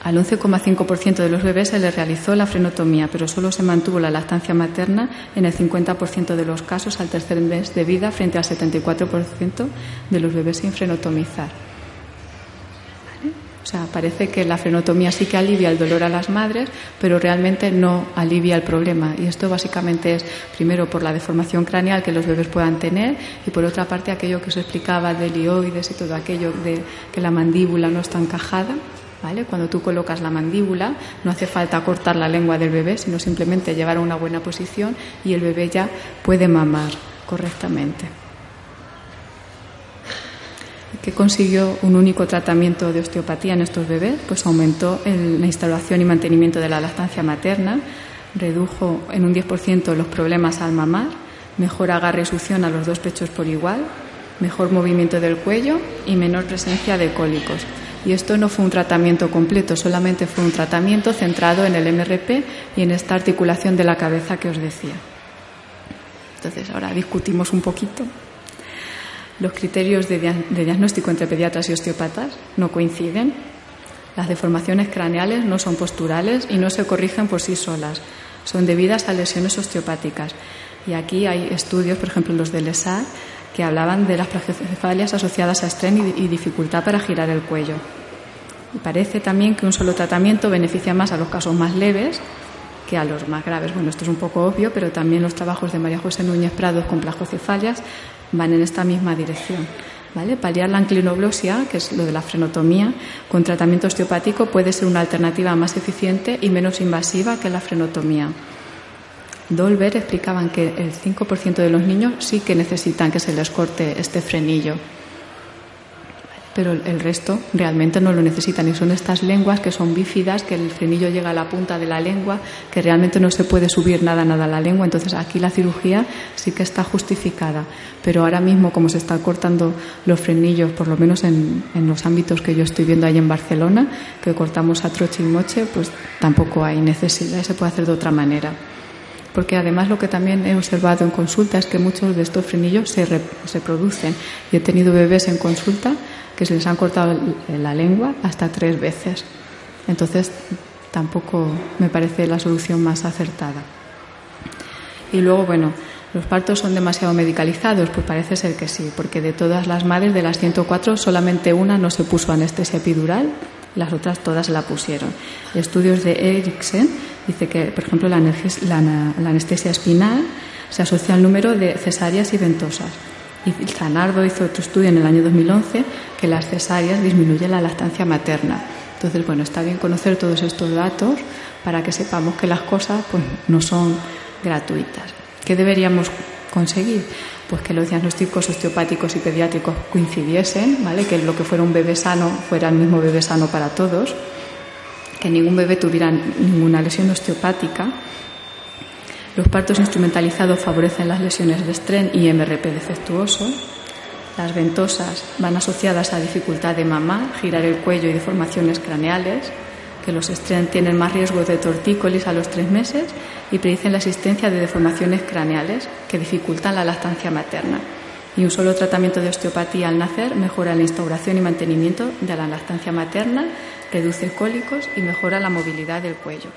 Al 11,5% de los bebés se les realizó la frenotomía, pero solo se mantuvo la lactancia materna en el 50% de los casos al tercer mes de vida frente al 74% de los bebés sin frenotomizar. O sea, parece que la frenotomía sí que alivia el dolor a las madres, pero realmente no alivia el problema. Y esto básicamente es, primero, por la deformación craneal que los bebés puedan tener y, por otra parte, aquello que os explicaba de lioides y todo aquello de que la mandíbula no está encajada. Cuando tú colocas la mandíbula, no hace falta cortar la lengua del bebé, sino simplemente llevar a una buena posición y el bebé ya puede mamar correctamente. ¿Qué consiguió un único tratamiento de osteopatía en estos bebés? Pues aumentó la instalación y mantenimiento de la lactancia materna, redujo en un 10% los problemas al mamar, mejor agarre y succión a los dos pechos por igual, mejor movimiento del cuello y menor presencia de cólicos. Y esto no fue un tratamiento completo, solamente fue un tratamiento centrado en el MRP y en esta articulación de la cabeza que os decía. Entonces, ahora discutimos un poquito. Los criterios de, diagnóstico entre pediatras y osteopatas no coinciden. Las deformaciones craneales no son posturales y no se corrigen por sí solas. Son debidas a lesiones osteopáticas. Y aquí hay estudios, por ejemplo, los del ESAR, que hablaban de las plagiocefalias asociadas a estrés y dificultad para girar el cuello. Y parece también que un solo tratamiento beneficia más a los casos más leves que a los más graves. Bueno, esto es un poco obvio, pero también los trabajos de María José Núñez Prados con plagiocefalias van en esta misma dirección. ¿Vale? Paliar la anclinoglosia, que es lo de la frenotomía, con tratamiento osteopático puede ser una alternativa más eficiente y menos invasiva que la frenotomía. Dolber explicaban que el 5% de los niños sí que necesitan que se les corte este frenillo, pero el resto realmente no lo necesitan y son estas lenguas que son bífidas, que el frenillo llega a la punta de la lengua, que realmente no se puede subir nada, nada a la lengua, entonces aquí la cirugía sí que está justificada, pero ahora mismo como se están cortando los frenillos, por lo menos en, los ámbitos que yo estoy viendo ahí en Barcelona, que cortamos a troche y moche, pues tampoco hay necesidad, se puede hacer de otra manera porque además lo que también he observado en consulta es que muchos de estos frenillos se, se producen. Y he tenido bebés en consulta que se les han cortado la lengua hasta tres veces. Entonces, tampoco me parece la solución más acertada. Y luego, bueno, ¿Los partos son demasiado medicalizados? Pues parece ser que sí, porque de todas las madres, de las 104, solamente una no se puso anestesia epidural, las otras todas la pusieron. Estudios de Eriksen dice que, por ejemplo, la, anestesia espinal se asocia al número de cesáreas y ventosas. Y Zanardo hizo otro estudio en el año 2011 que las cesáreas disminuyen la lactancia materna. Entonces, bueno, está bien conocer todos estos datos para que sepamos que las cosas pues, no son gratuitas. ¿Qué deberíamos conseguir? Pues que los diagnósticos osteopáticos y pediátricos coincidiesen, ¿vale? Que lo que fuera un bebé sano fuera el mismo bebé sano para todos, que ningún bebé tuviera ninguna lesión osteopática. Los partos instrumentalizados favorecen las lesiones de estren y MRP defectuoso. Las ventosas van asociadas a dificultad de mamá, girar el cuello y deformaciones craneales que los tienen más riesgo de tortícolis a los tres meses y predicen la existencia de deformaciones craneales que dificultan la lactancia materna. Y un solo tratamiento de osteopatía al nacer mejora la instauración y mantenimiento de la lactancia materna, reduce cólicos y mejora la movilidad del cuello.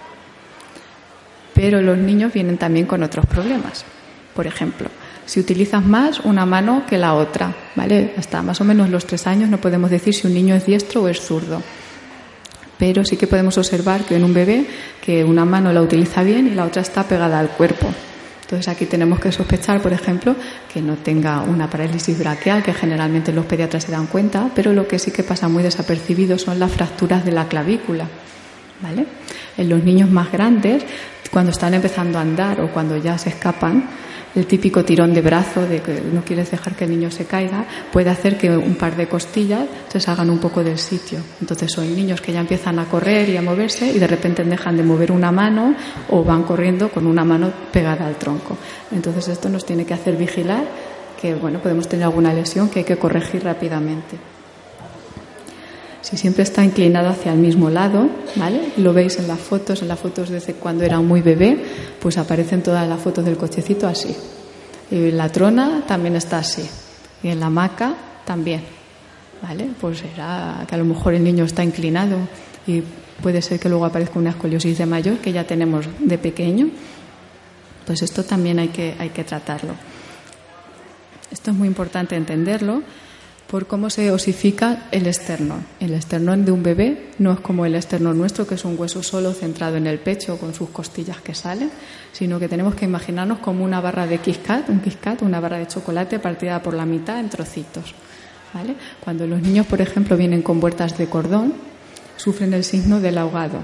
Pero los niños vienen también con otros problemas. Por ejemplo, si utilizas más una mano que la otra, ¿vale? Hasta más o menos los tres años no podemos decir si un niño es diestro o es zurdo pero sí que podemos observar que en un bebé que una mano la utiliza bien y la otra está pegada al cuerpo. Entonces aquí tenemos que sospechar, por ejemplo, que no tenga una parálisis braquial, que generalmente los pediatras se dan cuenta, pero lo que sí que pasa muy desapercibido son las fracturas de la clavícula. ¿Vale? En los niños más grandes, cuando están empezando a andar o cuando ya se escapan, el típico tirón de brazo de que no quieres dejar que el niño se caiga, puede hacer que un par de costillas se salgan un poco del sitio. Entonces son niños que ya empiezan a correr y a moverse y de repente dejan de mover una mano o van corriendo con una mano pegada al tronco. Entonces esto nos tiene que hacer vigilar que bueno, podemos tener alguna lesión que hay que corregir rápidamente. Si siempre está inclinado hacia el mismo lado, ¿vale? Lo veis en las fotos, en las fotos desde cuando era muy bebé, pues aparecen todas las fotos del cochecito así. Y la trona también está así. Y en la hamaca también. ¿Vale? Pues será que a lo mejor el niño está inclinado y puede ser que luego aparezca una escoliosis de mayor que ya tenemos de pequeño. Pues esto también hay que, hay que tratarlo. Esto es muy importante entenderlo por cómo se osifica el esternón. El esternón de un bebé no es como el esternón nuestro, que es un hueso solo centrado en el pecho con sus costillas que salen, sino que tenemos que imaginarnos como una barra de Kit un Kit una barra de chocolate partida por la mitad en trocitos. ¿vale? Cuando los niños, por ejemplo, vienen con vueltas de cordón, sufren el signo del ahogado.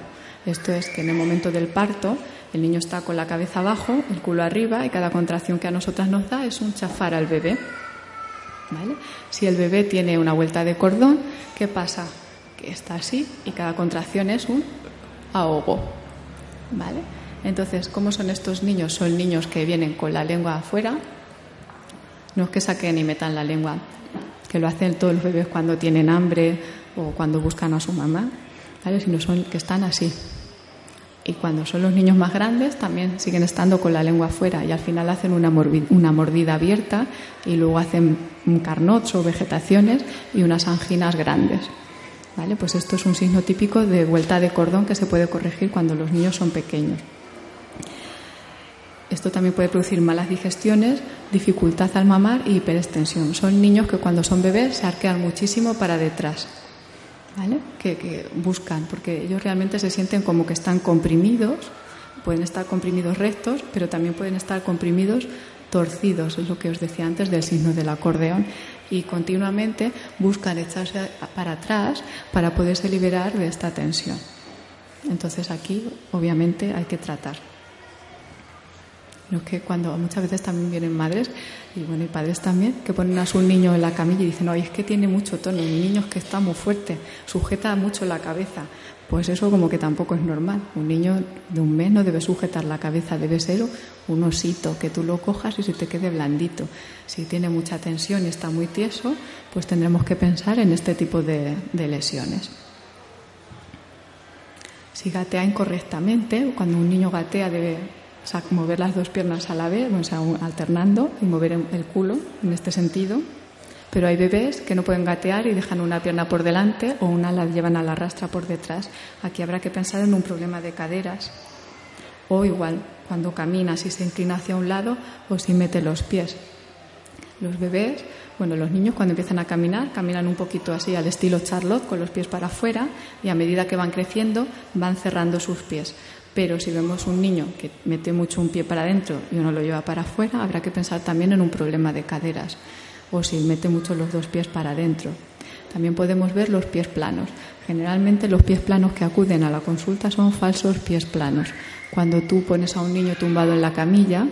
Esto es que en el momento del parto el niño está con la cabeza abajo, el culo arriba y cada contracción que a nosotras nos da es un chafar al bebé. Si el bebé tiene una vuelta de cordón, ¿qué pasa? Que está así y cada contracción es un ahogo. ¿Vale? Entonces, ¿cómo son estos niños? Son niños que vienen con la lengua afuera. No es que saquen y metan la lengua, que lo hacen todos los bebés cuando tienen hambre o cuando buscan a su mamá, ¿vale? Sino son que están así, y cuando son los niños más grandes también siguen estando con la lengua afuera y al final hacen una, mordida abierta y luego hacen carnots o vegetaciones y unas anginas grandes. ¿Vale? Pues esto es un signo típico de vuelta de cordón que se puede corregir cuando los niños son pequeños. Esto también puede producir malas digestiones, dificultad al mamar y hiperextensión. Son niños que cuando son bebés se arquean muchísimo para detrás que, buscan, porque ellos realmente se sienten como que están comprimidos, pueden estar comprimidos rectos, pero también pueden estar comprimidos torcidos, es lo que os decía antes del signo del acordeón, y continuamente buscan echarse para atrás para poderse liberar de esta tensión. Entonces aquí, obviamente, hay que tratar. No que cuando muchas veces también vienen madres y bueno y padres también que ponen a su niño en la camilla y dicen, no, es que tiene mucho tono, el niño es que está muy fuerte, sujeta mucho la cabeza. Pues eso como que tampoco es normal. Un niño de un mes no debe sujetar la cabeza, debe ser un osito, que tú lo cojas y se te quede blandito. Si tiene mucha tensión y está muy tieso, pues tendremos que pensar en este tipo de, de lesiones. Si gatea incorrectamente, cuando un niño gatea debe mover las dos piernas a la vez, alternando y mover el culo en este sentido. Pero hay bebés que no pueden gatear y dejan una pierna por delante o una la llevan a la rastra por detrás. Aquí habrá que pensar en un problema de caderas. O igual, cuando camina, si se inclina hacia un lado o si mete los pies. Los bebés, bueno, los niños cuando empiezan a caminar, caminan un poquito así al estilo Charlotte, con los pies para afuera, y a medida que van creciendo, van cerrando sus pies. Pero si vemos un niño que mete mucho un pie para adentro y uno lo lleva para afuera, habrá que pensar también en un problema de caderas, o si mete mucho los dos pies para adentro. También podemos ver los pies planos. Generalmente los pies planos que acuden a la consulta son falsos pies planos. Cuando tú pones a un niño tumbado en la camilla,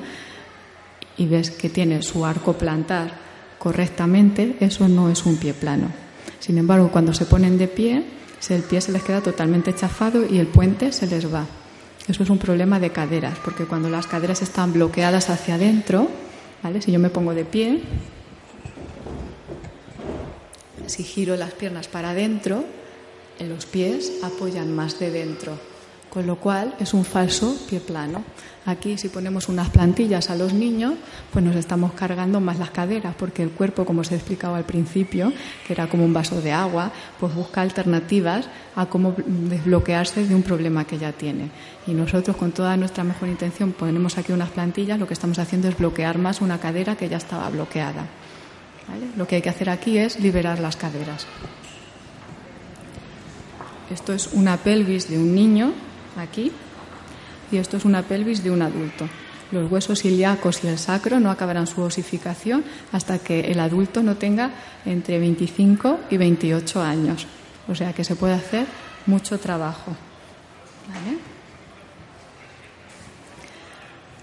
y ves que tiene su arco plantar correctamente, eso no es un pie plano. Sin embargo, cuando se ponen de pie, el pie se les queda totalmente chafado y el puente se les va. Eso es un problema de caderas, porque cuando las caderas están bloqueadas hacia adentro, ¿vale? si yo me pongo de pie, si giro las piernas para adentro, los pies apoyan más de dentro con lo cual es un falso pie plano. Aquí si ponemos unas plantillas a los niños, pues nos estamos cargando más las caderas, porque el cuerpo, como os he explicado al principio, que era como un vaso de agua, pues busca alternativas a cómo desbloquearse de un problema que ya tiene. Y nosotros con toda nuestra mejor intención ponemos aquí unas plantillas, lo que estamos haciendo es bloquear más una cadera que ya estaba bloqueada. Lo que hay que hacer aquí es liberar las caderas. Esto es una pelvis de un niño aquí, y esto es una pelvis de un adulto. Los huesos ilíacos y el sacro no acabarán su osificación hasta que el adulto no tenga entre 25 y 28 años. O sea que se puede hacer mucho trabajo.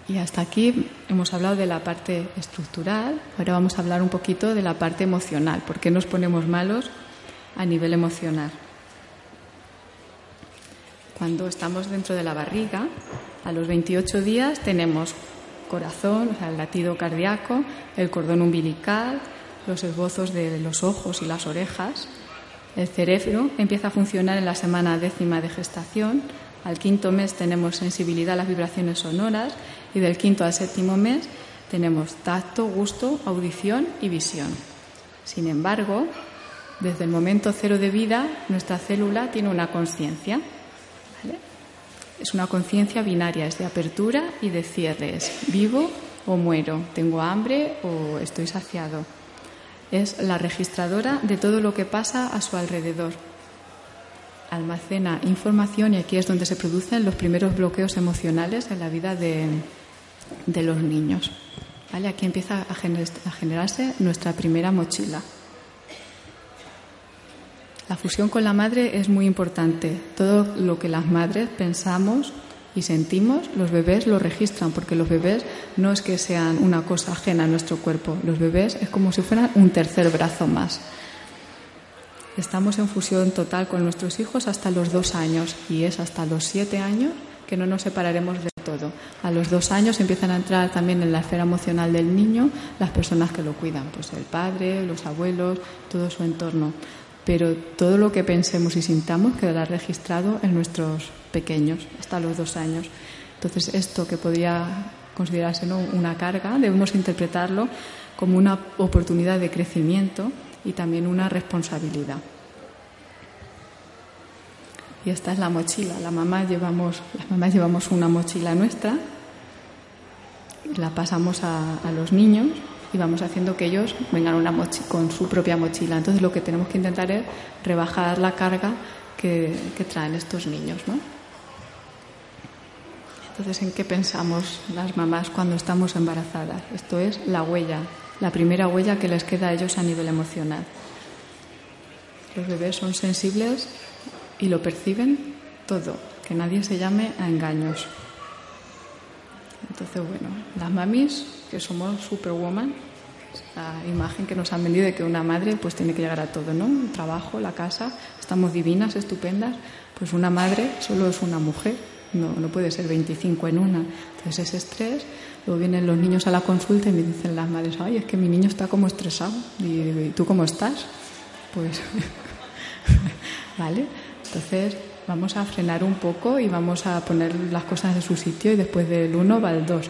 Y hasta aquí hemos hablado de la parte estructural, ahora vamos a hablar un poquito de la parte emocional, por qué nos ponemos malos a nivel emocional. Cuando estamos dentro de la barriga, a los 28 días tenemos corazón, o sea, el latido cardíaco, el cordón umbilical, los esbozos de los ojos y las orejas. El cerebro empieza a funcionar en la semana décima de gestación. Al quinto mes tenemos sensibilidad a las vibraciones sonoras y del quinto al séptimo mes tenemos tacto, gusto, audición y visión. Sin embargo, desde el momento cero de vida, nuestra célula tiene una conciencia es una conciencia binaria, es de apertura y de cierre, es vivo o muero, tengo hambre o estoy saciado. Es la registradora de todo lo que pasa a su alrededor. Almacena información y aquí es donde se producen los primeros bloqueos emocionales en la vida de, los niños. ¿Vale? Aquí empieza a generarse nuestra primera mochila. La fusión con la madre es muy importante. Todo lo que las madres pensamos y sentimos, los bebés lo registran, porque los bebés no es que sean una cosa ajena a nuestro cuerpo, los bebés es como si fueran un tercer brazo más. Estamos en fusión total con nuestros hijos hasta los dos años y es hasta los siete años que no nos separaremos de todo. A los dos años empiezan a entrar también en la esfera emocional del niño las personas que lo cuidan, pues el padre, los abuelos, todo su entorno pero todo lo que pensemos y sintamos quedará registrado en nuestros pequeños hasta los dos años. Entonces, esto que podría considerarse una carga, debemos interpretarlo como una oportunidad de crecimiento y también una responsabilidad. Y esta es la mochila. La mamá llevamos, las mamás llevamos una mochila nuestra, la pasamos a, a los niños y vamos haciendo que ellos vengan una con su propia mochila. Entonces lo que tenemos que intentar es rebajar la carga que, traen estos niños. ¿no? Entonces, ¿en qué pensamos las mamás cuando estamos embarazadas? Esto es la huella, la primera huella que les queda a ellos a nivel emocional. Los bebés son sensibles y lo perciben todo, que nadie se llame a engaños. Entonces, bueno, las mamis, que somos superwoman, la imagen que nos han vendido de que una madre pues tiene que llegar a todo, ¿no? El trabajo, la casa, estamos divinas, estupendas, pues una madre solo es una mujer, no, no puede ser 25 en una. Entonces ese estrés, luego vienen los niños a la consulta y me dicen las madres, ay, es que mi niño está como estresado, y, ¿tú cómo estás? Pues, ¿vale? Entonces vamos a frenar un poco y vamos a poner las cosas en su sitio y después del uno va el dos.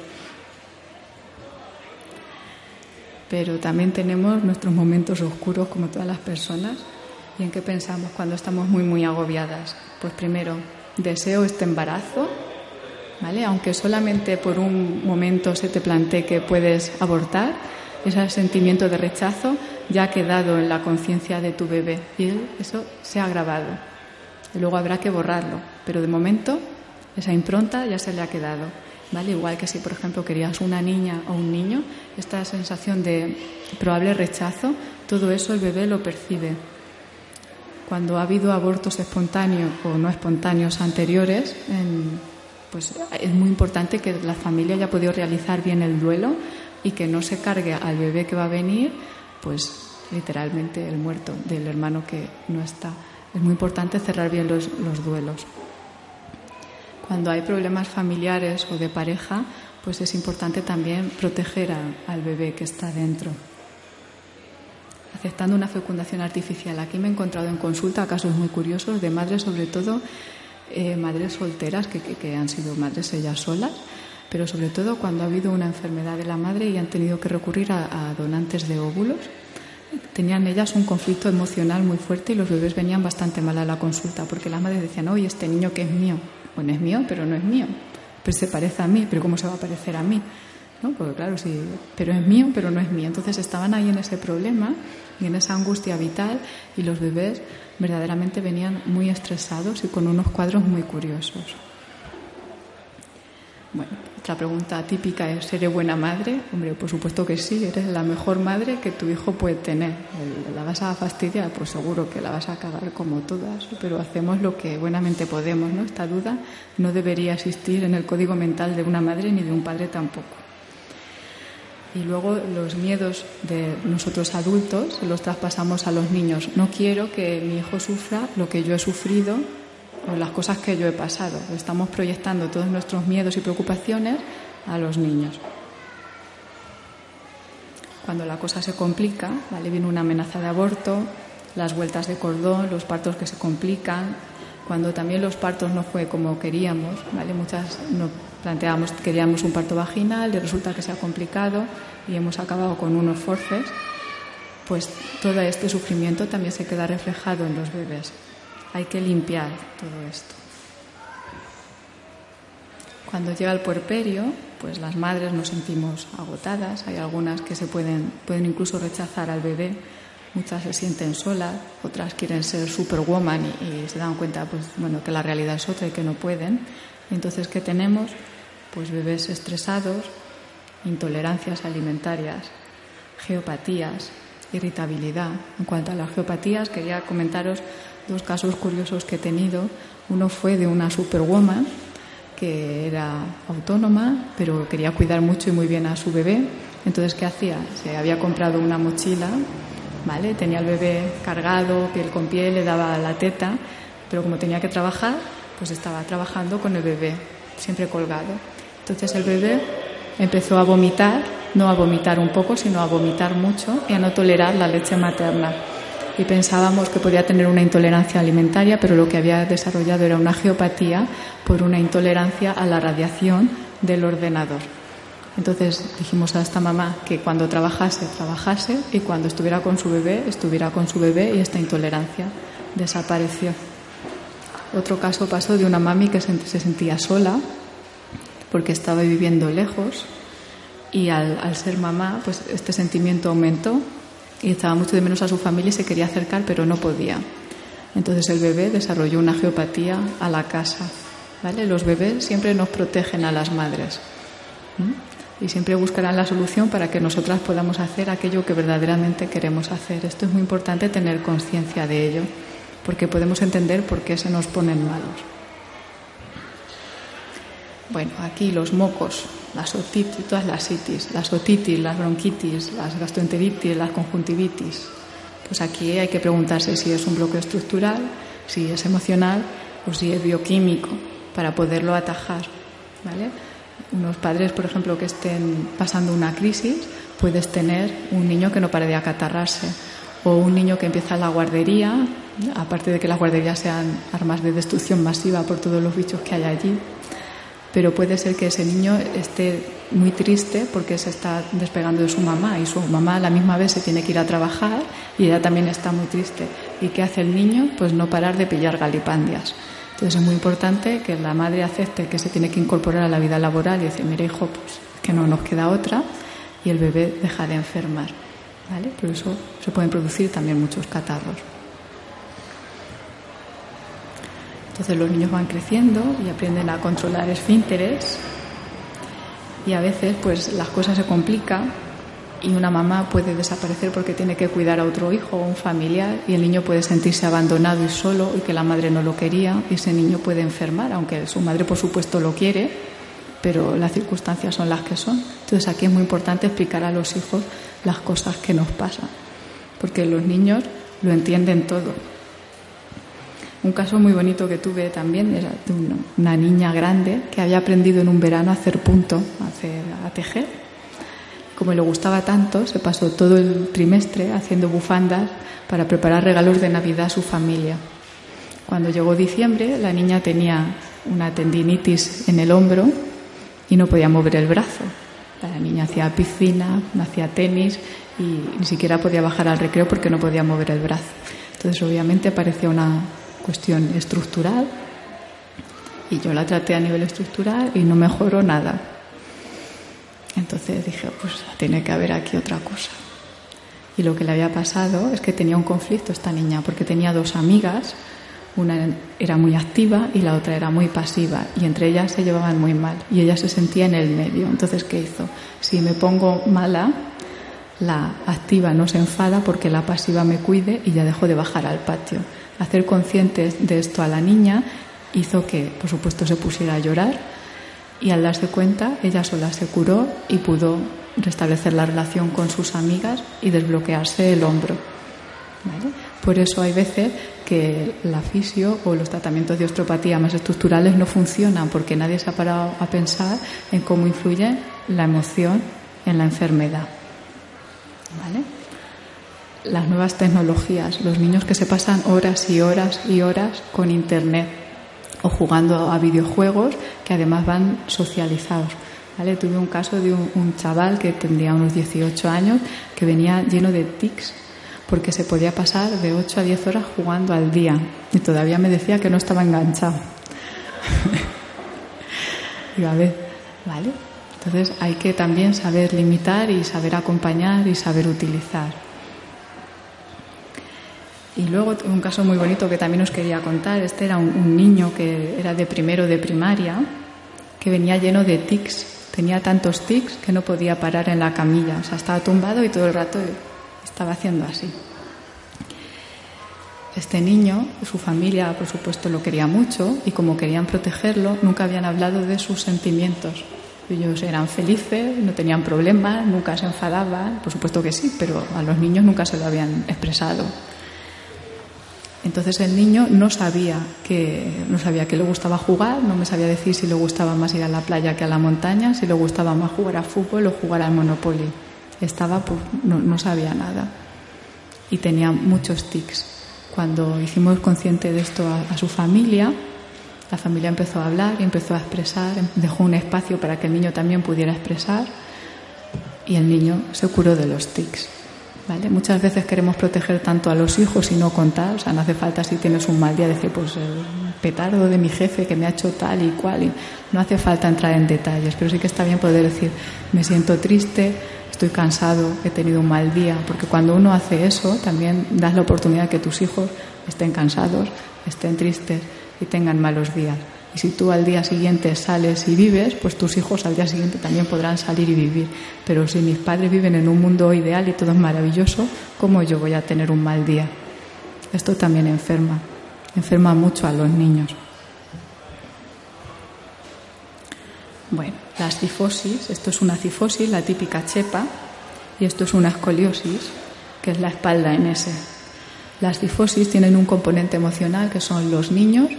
pero también tenemos nuestros momentos oscuros como todas las personas. ¿Y en qué pensamos cuando estamos muy, muy agobiadas? Pues primero, deseo este embarazo, ¿vale? Aunque solamente por un momento se te plantee que puedes abortar, ese sentimiento de rechazo ya ha quedado en la conciencia de tu bebé y eso se ha grabado. Y luego habrá que borrarlo, pero de momento esa impronta ya se le ha quedado. ¿Vale? Igual que si, por ejemplo, querías una niña o un niño, esta sensación de probable rechazo, todo eso el bebé lo percibe. Cuando ha habido abortos espontáneos o no espontáneos anteriores, pues es muy importante que la familia haya podido realizar bien el duelo y que no se cargue al bebé que va a venir, pues literalmente el muerto del hermano que no está. Es muy importante cerrar bien los, duelos. Cuando hay problemas familiares o de pareja, pues es importante también proteger al bebé que está dentro. Aceptando una fecundación artificial. Aquí me he encontrado en consulta casos muy curiosos de madres, sobre todo eh, madres solteras que han sido madres ellas solas, pero sobre todo cuando ha habido una enfermedad de la madre y han tenido que recurrir a, donantes de óvulos. Tenían ellas un conflicto emocional muy fuerte y los bebés venían bastante mal a la consulta porque las madres decían, oye, este niño que es mío, bueno, es mío, pero no es mío, pero se parece a mí, pero ¿cómo se va a parecer a mí? ¿No? Porque claro, sí, pero es mío, pero no es mío. Entonces estaban ahí en ese problema y en esa angustia vital y los bebés verdaderamente venían muy estresados y con unos cuadros muy curiosos. Bueno, otra pregunta típica es, ¿seré buena madre? Hombre, por supuesto que sí, eres la mejor madre que tu hijo puede tener. ¿La vas a fastidiar? Pues seguro que la vas a cagar como todas, pero hacemos lo que buenamente podemos, ¿no? Esta duda no debería existir en el código mental de una madre ni de un padre tampoco. Y luego los miedos de nosotros adultos los traspasamos a los niños. No quiero que mi hijo sufra lo que yo he sufrido o las cosas que yo he pasado. Estamos proyectando todos nuestros miedos y preocupaciones a los niños. Cuando la cosa se complica, ¿vale? viene una amenaza de aborto, las vueltas de cordón, los partos que se complican, cuando también los partos no fue como queríamos, ¿vale? muchas nos planteábamos queríamos un parto vaginal y resulta que se ha complicado y hemos acabado con unos forces, pues todo este sufrimiento también se queda reflejado en los bebés hay que limpiar todo esto. Cuando llega el puerperio, pues las madres nos sentimos agotadas, hay algunas que se pueden, pueden incluso rechazar al bebé, muchas se sienten solas, otras quieren ser superwoman y, y se dan cuenta pues, bueno, que la realidad es otra y que no pueden. entonces, ¿qué tenemos? Pues bebés estresados, intolerancias alimentarias, geopatías, irritabilidad. En cuanto a las geopatías, quería comentaros dos casos curiosos que he tenido. Uno fue de una superwoman que era autónoma, pero quería cuidar mucho y muy bien a su bebé. Entonces, ¿qué hacía? Se había comprado una mochila, ¿vale? Tenía el bebé cargado, piel con piel, le daba la teta, pero como tenía que trabajar, pues estaba trabajando con el bebé, siempre colgado. Entonces el bebé empezó a vomitar, no a vomitar un poco, sino a vomitar mucho y a no tolerar la leche materna y pensábamos que podía tener una intolerancia alimentaria, pero lo que había desarrollado era una geopatía por una intolerancia a la radiación del ordenador. Entonces dijimos a esta mamá que cuando trabajase, trabajase y cuando estuviera con su bebé, estuviera con su bebé y esta intolerancia desapareció. Otro caso pasó de una mami que se sentía sola porque estaba viviendo lejos y al, ser mamá, pues este sentimiento aumentó y estaba mucho de menos a su familia y se quería acercar, pero no podía. Entonces el bebé desarrolló una geopatía a la casa. ¿vale? Los bebés siempre nos protegen a las madres y siempre buscarán la solución para que nosotras podamos hacer aquello que verdaderamente queremos hacer. Esto es muy importante tener conciencia de ello, porque podemos entender por qué se nos ponen malos. Bueno, aquí los mocos las otitis, todas las itis, las otitis, las bronquitis, las gastroenteritis, las conjuntivitis. Pues aquí hay que preguntarse si es un bloqueo estructural, si es emocional o si es bioquímico para poderlo atajar. ¿vale? Unos padres, por ejemplo, que estén pasando una crisis, puedes tener un niño que no pare de acatarrarse o un niño que empieza la guardería, aparte de que las guarderías sean armas de destrucción masiva por todos los bichos que hay allí, pero puede ser que ese niño esté muy triste porque se está despegando de su mamá y su mamá a la misma vez se tiene que ir a trabajar y ella también está muy triste. ¿Y qué hace el niño? Pues no parar de pillar galipandias. Entonces es muy importante que la madre acepte que se tiene que incorporar a la vida laboral y decir, mira hijo, pues que no nos queda otra y el bebé deja de enfermar. ¿vale? Por eso se pueden producir también muchos catarros. Entonces los niños van creciendo y aprenden a controlar esfínteres y a veces pues las cosas se complican y una mamá puede desaparecer porque tiene que cuidar a otro hijo o un familiar y el niño puede sentirse abandonado y solo y que la madre no lo quería y ese niño puede enfermar, aunque su madre por supuesto lo quiere, pero las circunstancias son las que son. Entonces aquí es muy importante explicar a los hijos las cosas que nos pasan, porque los niños lo entienden todo. Un caso muy bonito que tuve también era de una niña grande que había aprendido en un verano a hacer punto, a, hacer, a tejer. Como le gustaba tanto, se pasó todo el trimestre haciendo bufandas para preparar regalos de Navidad a su familia. Cuando llegó diciembre, la niña tenía una tendinitis en el hombro y no podía mover el brazo. La niña hacía piscina, hacía tenis y ni siquiera podía bajar al recreo porque no podía mover el brazo. Entonces, obviamente, parecía una cuestión estructural y yo la traté a nivel estructural y no mejoró nada. Entonces dije, pues tiene que haber aquí otra cosa. Y lo que le había pasado es que tenía un conflicto esta niña, porque tenía dos amigas, una era muy activa y la otra era muy pasiva, y entre ellas se llevaban muy mal, y ella se sentía en el medio. Entonces, ¿qué hizo? Si me pongo mala, la activa no se enfada porque la pasiva me cuide y ya dejo de bajar al patio hacer conscientes de esto a la niña hizo que, por supuesto, se pusiera a llorar y al darse cuenta ella sola se curó y pudo restablecer la relación con sus amigas y desbloquearse el hombro. Por eso hay veces que la fisio o los tratamientos de osteopatía más estructurales no funcionan porque nadie se ha parado a pensar en cómo influye la emoción en la enfermedad. ¿Vale? Las nuevas tecnologías, los niños que se pasan horas y horas y horas con Internet o jugando a videojuegos que además van socializados. ¿vale? Tuve un caso de un, chaval que tendría unos 18 años que venía lleno de tics porque se podía pasar de 8 a 10 horas jugando al día y todavía me decía que no estaba enganchado. ¿vale? Entonces hay que también saber limitar y saber acompañar y saber utilizar. Y luego un caso muy bonito que también os quería contar. Este era un, niño que era de primero de primaria, que venía lleno de tics. Tenía tantos tics que no podía parar en la camilla. O sea, estaba tumbado y todo el rato estaba haciendo así. Este niño, su familia, por supuesto, lo quería mucho y como querían protegerlo, nunca habían hablado de sus sentimientos. Ellos eran felices, no tenían problemas, nunca se enfadaban, por supuesto que sí, pero a los niños nunca se lo habían expresado. Entonces el niño no sabía que no sabía que le gustaba jugar, no me sabía decir si le gustaba más ir a la playa que a la montaña, si le gustaba más jugar a fútbol o jugar al Monopoly. Estaba pues, no, sabía nada y tenía muchos tics. Cuando hicimos consciente de esto a, a su familia, la familia empezó a hablar y empezó a expresar, dejó un espacio para que el niño también pudiera expresar y el niño se curó de los tics. Muchas veces queremos proteger tanto a los hijos y no contar, o sea, no hace falta si tienes un mal día decir, pues el petardo de mi jefe que me ha hecho tal y cual, no hace falta entrar en detalles, pero sí que está bien poder decir, me siento triste, estoy cansado, he tenido un mal día, porque cuando uno hace eso, también das la oportunidad que tus hijos estén cansados, estén tristes y tengan malos días. Y si tú al día siguiente sales y vives, pues tus hijos al día siguiente también podrán salir y vivir. Pero si mis padres viven en un mundo ideal y todo es maravilloso, ¿cómo yo voy a tener un mal día? Esto también enferma, enferma mucho a los niños. Bueno, las cifosis, esto es una cifosis, la típica chepa, y esto es una escoliosis, que es la espalda en ese. Las cifosis tienen un componente emocional que son los niños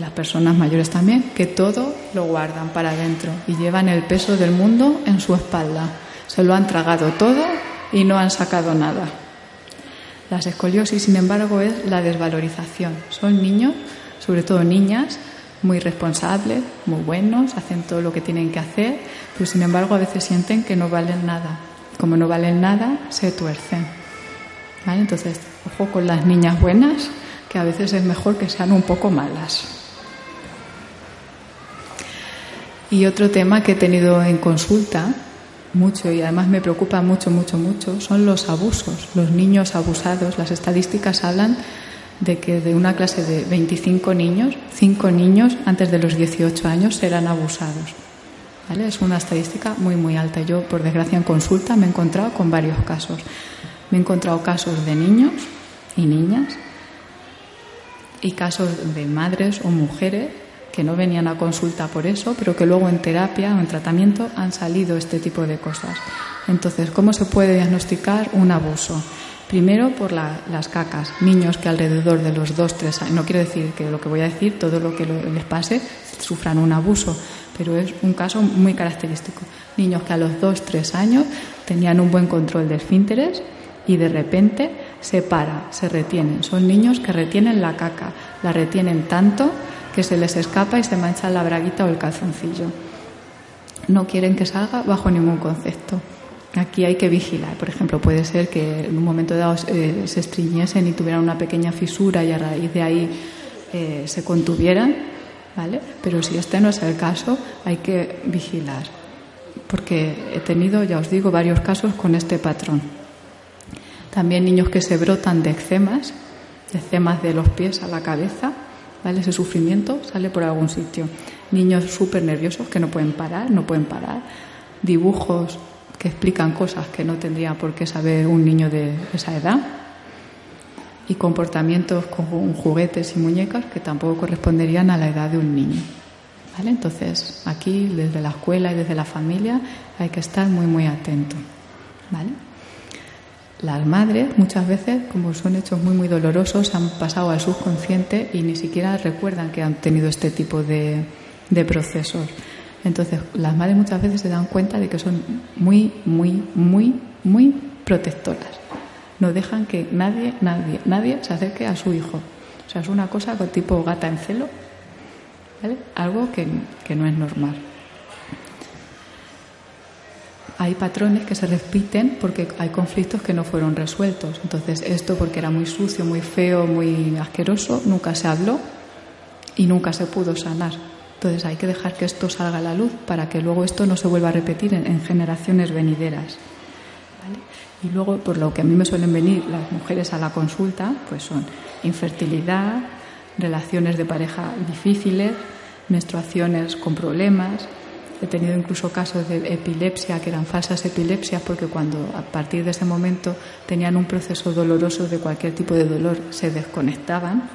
las personas mayores también, que todo lo guardan para adentro y llevan el peso del mundo en su espalda. Se lo han tragado todo y no han sacado nada. La escoliosis, sin embargo, es la desvalorización. Son niños, sobre todo niñas, muy responsables, muy buenos, hacen todo lo que tienen que hacer, pero sin embargo a veces sienten que no valen nada. Como no valen nada, se tuercen. Entonces, ojo con las niñas buenas, que a veces es mejor que sean un poco malas. Y otro tema que he tenido en consulta mucho y además me preocupa mucho, mucho, mucho son los abusos, los niños abusados. Las estadísticas hablan de que de una clase de 25 niños, 5 niños antes de los 18 años serán abusados. ¿Vale? Es una estadística muy, muy alta. Yo, por desgracia, en consulta me he encontrado con varios casos. Me he encontrado casos de niños y niñas y casos de madres o mujeres que no venían a consulta por eso, pero que luego en terapia o en tratamiento han salido este tipo de cosas. Entonces, ¿cómo se puede diagnosticar un abuso? Primero por las cacas. Niños que alrededor de los 2-3 años, no quiero decir que lo que voy a decir, todo lo que les pase, sufran un abuso, pero es un caso muy característico. Niños que a los 2-3 años tenían un buen control de esfínteres y de repente se para, se retienen. Son niños que retienen la caca, la retienen tanto que se les escapa y se mancha la braguita o el calzoncillo. No quieren que salga bajo ningún concepto. Aquí hay que vigilar. Por ejemplo, puede ser que en un momento dado eh, se estriñiesen y tuvieran una pequeña fisura y a raíz de ahí eh, se contuvieran, ¿vale? Pero si este no es el caso, hay que vigilar. Porque he tenido, ya os digo, varios casos con este patrón. También niños que se brotan de eczemas, de eczemas de los pies a la cabeza, ¿vale? Ese sufrimiento sale por algún sitio. Niños súper nerviosos que no pueden parar, no pueden parar. Dibujos que explican cosas que no tendría por qué saber un niño de esa edad. Y comportamientos con juguetes y muñecas que tampoco corresponderían a la edad de un niño. ¿Vale? Entonces, aquí, desde la escuela y desde la familia, hay que estar muy, muy atento. ¿Vale? Las madres, muchas veces, como son hechos muy, muy dolorosos, han pasado al subconsciente y ni siquiera recuerdan que han tenido este tipo de, de procesos. Entonces, las madres muchas veces se dan cuenta de que son muy, muy, muy, muy protectoras. No dejan que nadie, nadie, nadie se acerque a su hijo. O sea, es una cosa tipo gata en celo, ¿vale? Algo que, que no es normal. Hay patrones que se repiten porque hay conflictos que no fueron resueltos. Entonces, esto porque era muy sucio, muy feo, muy asqueroso, nunca se habló y nunca se pudo sanar. Entonces hay que dejar que esto salga a la luz para que luego esto no se vuelva a repetir en, generaciones venideras. Y luego, por lo que a mí me suelen venir las mujeres a la consulta, pues son infertilidad, relaciones de pareja difíciles, menstruaciones con problemas. He tenido incluso casos de epilepsia que eran falsas epilepsias porque cuando a partir de ese momento tenían un proceso doloroso de cualquier tipo de dolor se desconectaban.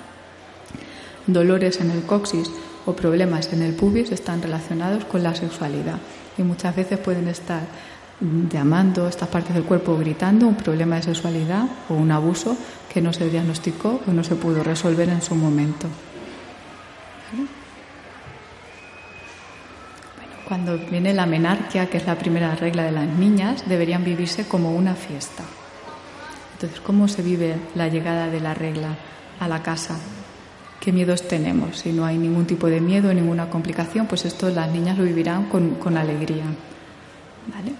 Dolores en el coxis o problemas en el pubis están relacionados con la sexualidad y muchas veces pueden estar llamando estas partes del cuerpo gritando un problema de sexualidad o un abuso que no se diagnosticó o no se pudo resolver en su momento. Cuando viene la menarquia, que es la primera regla de las niñas, deberían vivirse como una fiesta. Entonces, ¿cómo se vive la llegada de la regla a la casa? qué miedos tenemos. Si no hay ningún tipo de miedo, ninguna complicación, pues esto las niñas lo vivirán con, con alegría. ¿Vale?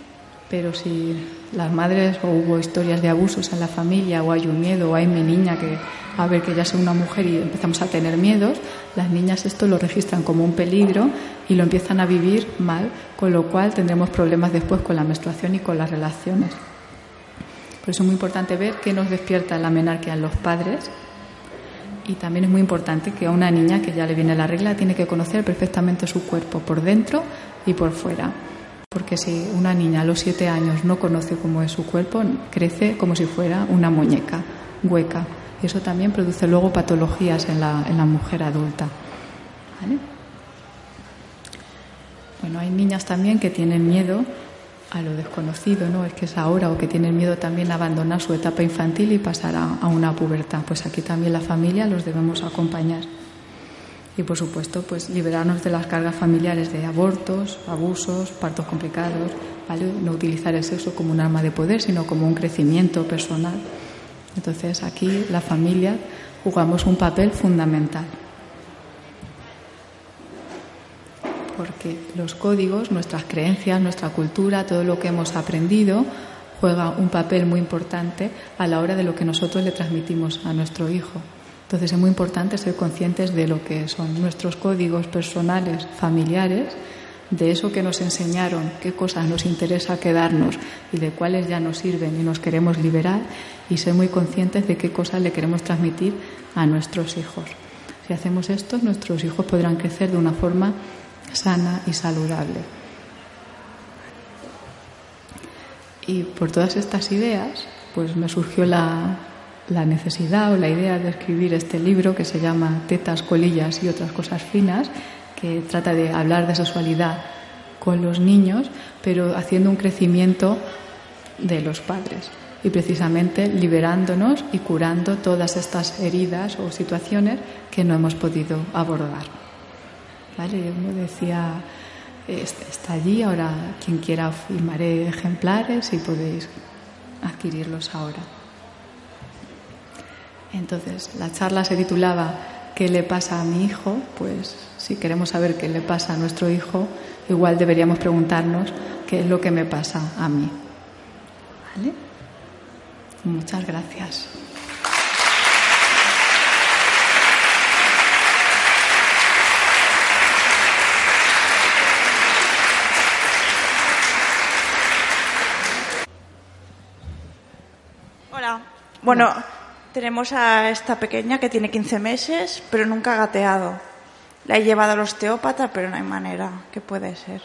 Pero si las madres o hubo historias de abusos en la familia o hay un miedo o hay mi niña que a ver que ya sea una mujer y empezamos a tener miedos, las niñas esto lo registran como un peligro y lo empiezan a vivir mal, con lo cual tendremos problemas después con la menstruación y con las relaciones. Por eso es muy importante ver qué nos despierta la menarquia en los padres y también es muy importante que a una niña que ya le viene la regla tiene que conocer perfectamente su cuerpo por dentro y por fuera. Porque si una niña a los siete años no conoce cómo es su cuerpo, crece como si fuera una muñeca hueca. Y eso también produce luego patologías en la, en la mujer adulta. Bueno, hay niñas también que tienen miedo a lo desconocido, ¿no? Es que es ahora o que tienen miedo también a abandonar su etapa infantil y pasar a, una pubertad. Pues aquí también la familia los debemos acompañar. Y por supuesto, pues liberarnos de las cargas familiares de abortos, abusos, partos complicados, ¿vale? No utilizar el sexo como un arma de poder, sino como un crecimiento personal. Entonces aquí la familia jugamos un papel fundamental. porque los códigos, nuestras creencias, nuestra cultura, todo lo que hemos aprendido, juega un papel muy importante a la hora de lo que nosotros le transmitimos a nuestro hijo. Entonces es muy importante ser conscientes de lo que son nuestros códigos personales, familiares, de eso que nos enseñaron, qué cosas nos interesa quedarnos y de cuáles ya nos sirven y nos queremos liberar y ser muy conscientes de qué cosas le queremos transmitir a nuestros hijos. Si hacemos esto, nuestros hijos podrán crecer de una forma sana y saludable. Y por todas estas ideas, pues me surgió la, la necesidad o la idea de escribir este libro que se llama Tetas, colillas y otras cosas finas, que trata de hablar de sexualidad con los niños, pero haciendo un crecimiento de los padres y precisamente liberándonos y curando todas estas heridas o situaciones que no hemos podido abordar. ¿Vale? Uno decía, está allí, ahora quien quiera firmaré ejemplares y podéis adquirirlos ahora. Entonces, la charla se titulaba ¿Qué le pasa a mi hijo? Pues si queremos saber qué le pasa a nuestro hijo, igual deberíamos preguntarnos qué es lo que me pasa a mí. ¿Vale? Muchas gracias. Hola. Bueno, tenemos a esta pequeña que tiene 15 meses, pero nunca ha gateado. La he llevado al osteópata, pero no hay manera. ¿Qué puede ser?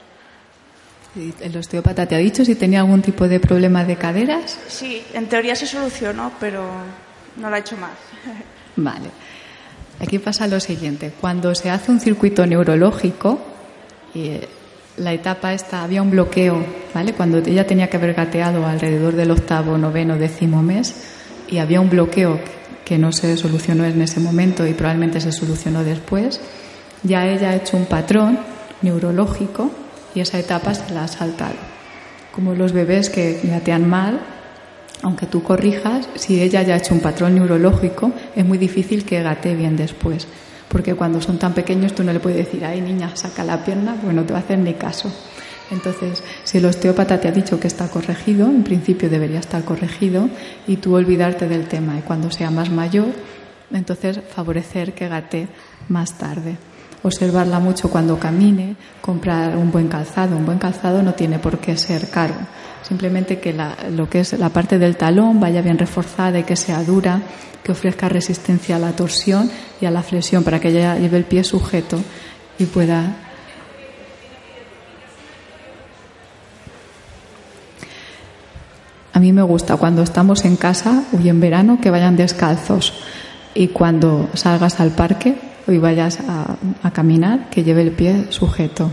¿El osteópata te ha dicho si tenía algún tipo de problema de caderas? Sí, en teoría se solucionó, pero no lo ha hecho más. Vale. Aquí pasa lo siguiente. Cuando se hace un circuito neurológico, y la etapa esta, había un bloqueo, ¿vale? Cuando ella tenía que haber gateado alrededor del octavo, noveno, décimo mes, y había un bloqueo que no se solucionó en ese momento y probablemente se solucionó después, ya ella ha hecho un patrón neurológico y esa etapa se la ha saltado. Como los bebés que gatean mal, aunque tú corrijas, si ella ya ha hecho un patrón neurológico, es muy difícil que gatee bien después. Porque cuando son tan pequeños tú no le puedes decir, ay niña, saca la pierna, pues no te va a hacer ni caso. Entonces, si el osteópata te ha dicho que está corregido, en principio debería estar corregido, y tú olvidarte del tema. Y cuando sea más mayor, entonces favorecer que gatee más tarde observarla mucho cuando camine, comprar un buen calzado. Un buen calzado no tiene por qué ser caro, simplemente que lo que es la parte del talón vaya bien reforzada y que sea dura, que ofrezca resistencia a la torsión y a la flexión para que ella lleve el pie sujeto y pueda A mí me gusta cuando estamos en casa y en verano que vayan descalzos y cuando salgas al parque y vayas a, caminar, que lleve el pie sujeto.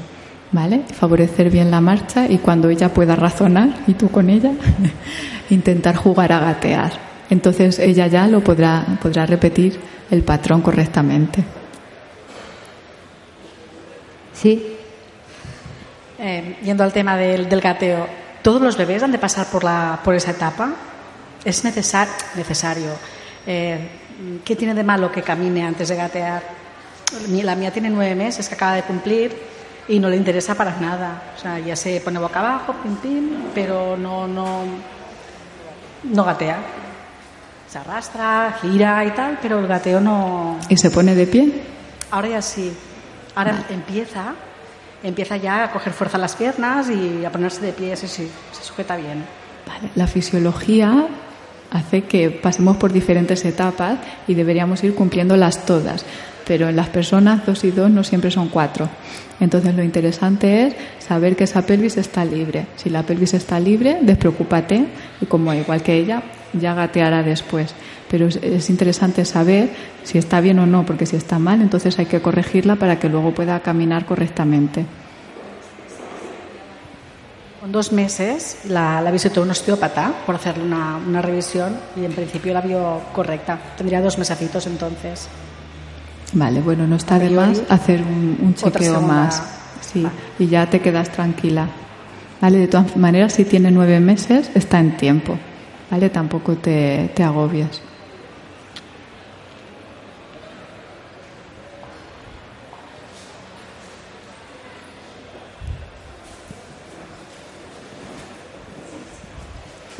¿Vale? Favorecer bien la marcha y cuando ella pueda razonar, y tú con ella, intentar jugar a gatear. Entonces ella ya lo podrá, podrá repetir el patrón correctamente. Sí. Eh, yendo al tema del, gateo, ¿todos los bebés han de pasar por, la, por esa etapa? ¿Es necesario? Eh, ¿Qué tiene de malo que camine antes de gatear? La mía tiene nueve meses que acaba de cumplir y no le interesa para nada. O sea, ya se pone boca abajo, pim, pim, pero no, no, no gatea. Se arrastra, gira y tal, pero el gateo no. ¿Y se pone de pie? Ahora ya sí. Ahora empieza, empieza ya a coger fuerza las piernas y a ponerse de pie, sí, sí, se sujeta bien. La fisiología hace que pasemos por diferentes etapas y deberíamos ir cumpliéndolas todas pero en las personas dos y dos no siempre son cuatro. Entonces lo interesante es saber que esa pelvis está libre. Si la pelvis está libre, despreocúpate y como igual que ella, ya gateará después. Pero es, interesante saber si está bien o no, porque si está mal, entonces hay que corregirla para que luego pueda caminar correctamente. Con dos meses la, la visitó un osteópata por hacerle una, una revisión y en principio la vio correcta. Tendría dos mesecitos entonces. Vale, bueno, no está de más hacer un, chequeo más. Sí, y ya te quedas tranquila. Vale, de todas maneras, si tiene nueve meses, está en tiempo. Vale, tampoco te, te agobias.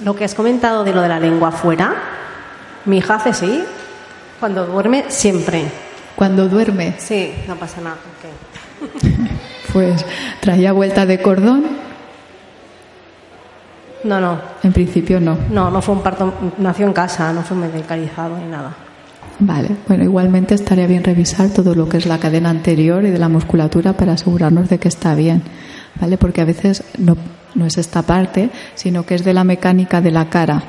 Lo que has comentado de lo de la lengua afuera, mi hija hace sí, cuando duerme siempre. Cuando duerme. Sí, no pasa nada. Pues traía vuelta de cordón. No, no. En principio no. No, no fue un parto, nació en casa, no fue medicalizado ni nada. Vale, bueno, igualmente estaría bien revisar todo lo que es la cadena anterior y de la musculatura para asegurarnos de que está bien, ¿vale? Porque a veces no, no es esta parte, sino que es de la mecánica de la cara.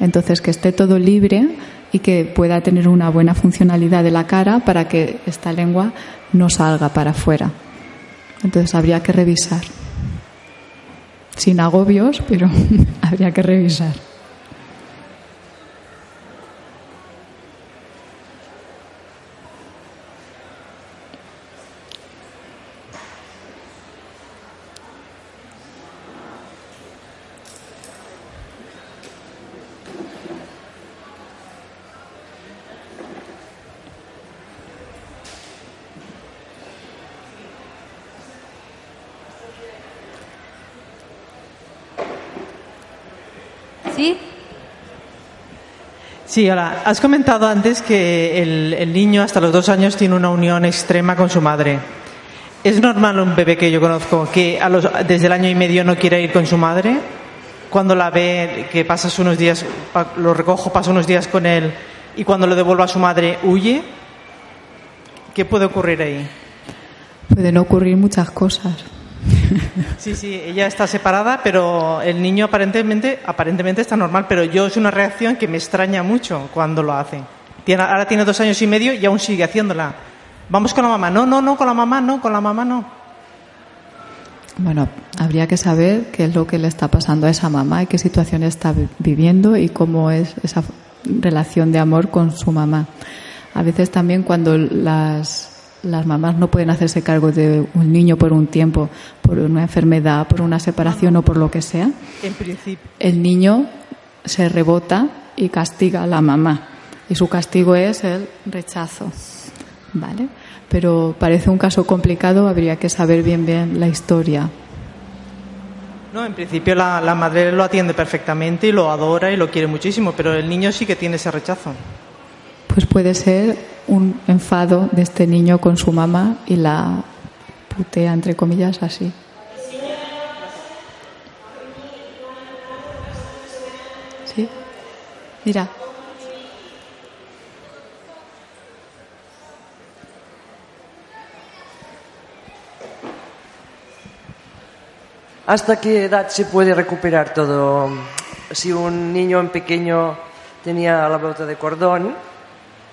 Entonces, que esté todo libre y que pueda tener una buena funcionalidad de la cara para que esta lengua no salga para afuera. Entonces, habría que revisar. Sin agobios, pero habría que revisar. Sí, hola. Has comentado antes que el, niño hasta los dos años tiene una unión extrema con su madre. ¿Es normal un bebé que yo conozco que a los, desde el año y medio no quiera ir con su madre? Cuando la ve, que pasas unos días, lo recojo, pasa unos días con él y cuando lo devuelva a su madre huye. ¿Qué puede ocurrir ahí? Pueden ocurrir muchas cosas. Sí, sí, ella está separada, pero el niño aparentemente, aparentemente está normal, pero yo es una reacción que me extraña mucho cuando lo hace. Tiene, ahora tiene dos años y medio y aún sigue haciéndola. Vamos con la mamá. No, no, no, con la mamá, no, con la mamá no. Bueno, habría que saber qué es lo que le está pasando a esa mamá y qué situación está vi- viviendo y cómo es esa relación de amor con su mamá. A veces también cuando las, las mamás no pueden hacerse cargo de un niño por un tiempo, por una enfermedad, por una separación o por lo que sea, En principio. el niño se rebota y castiga a la mamá. Y su castigo es el rechazo. ¿Vale? Pero parece un caso complicado, habría que saber bien bien la historia. No, en principio la, la madre lo atiende perfectamente y lo adora y lo quiere muchísimo, pero el niño sí que tiene ese rechazo. Pues puede ser un enfado de este niño con su mamá y la putea, entre comillas, así. ¿Sí? Mira. ¿Hasta qué edad se puede recuperar todo? Si un niño en pequeño tenía la vuelta de cordón,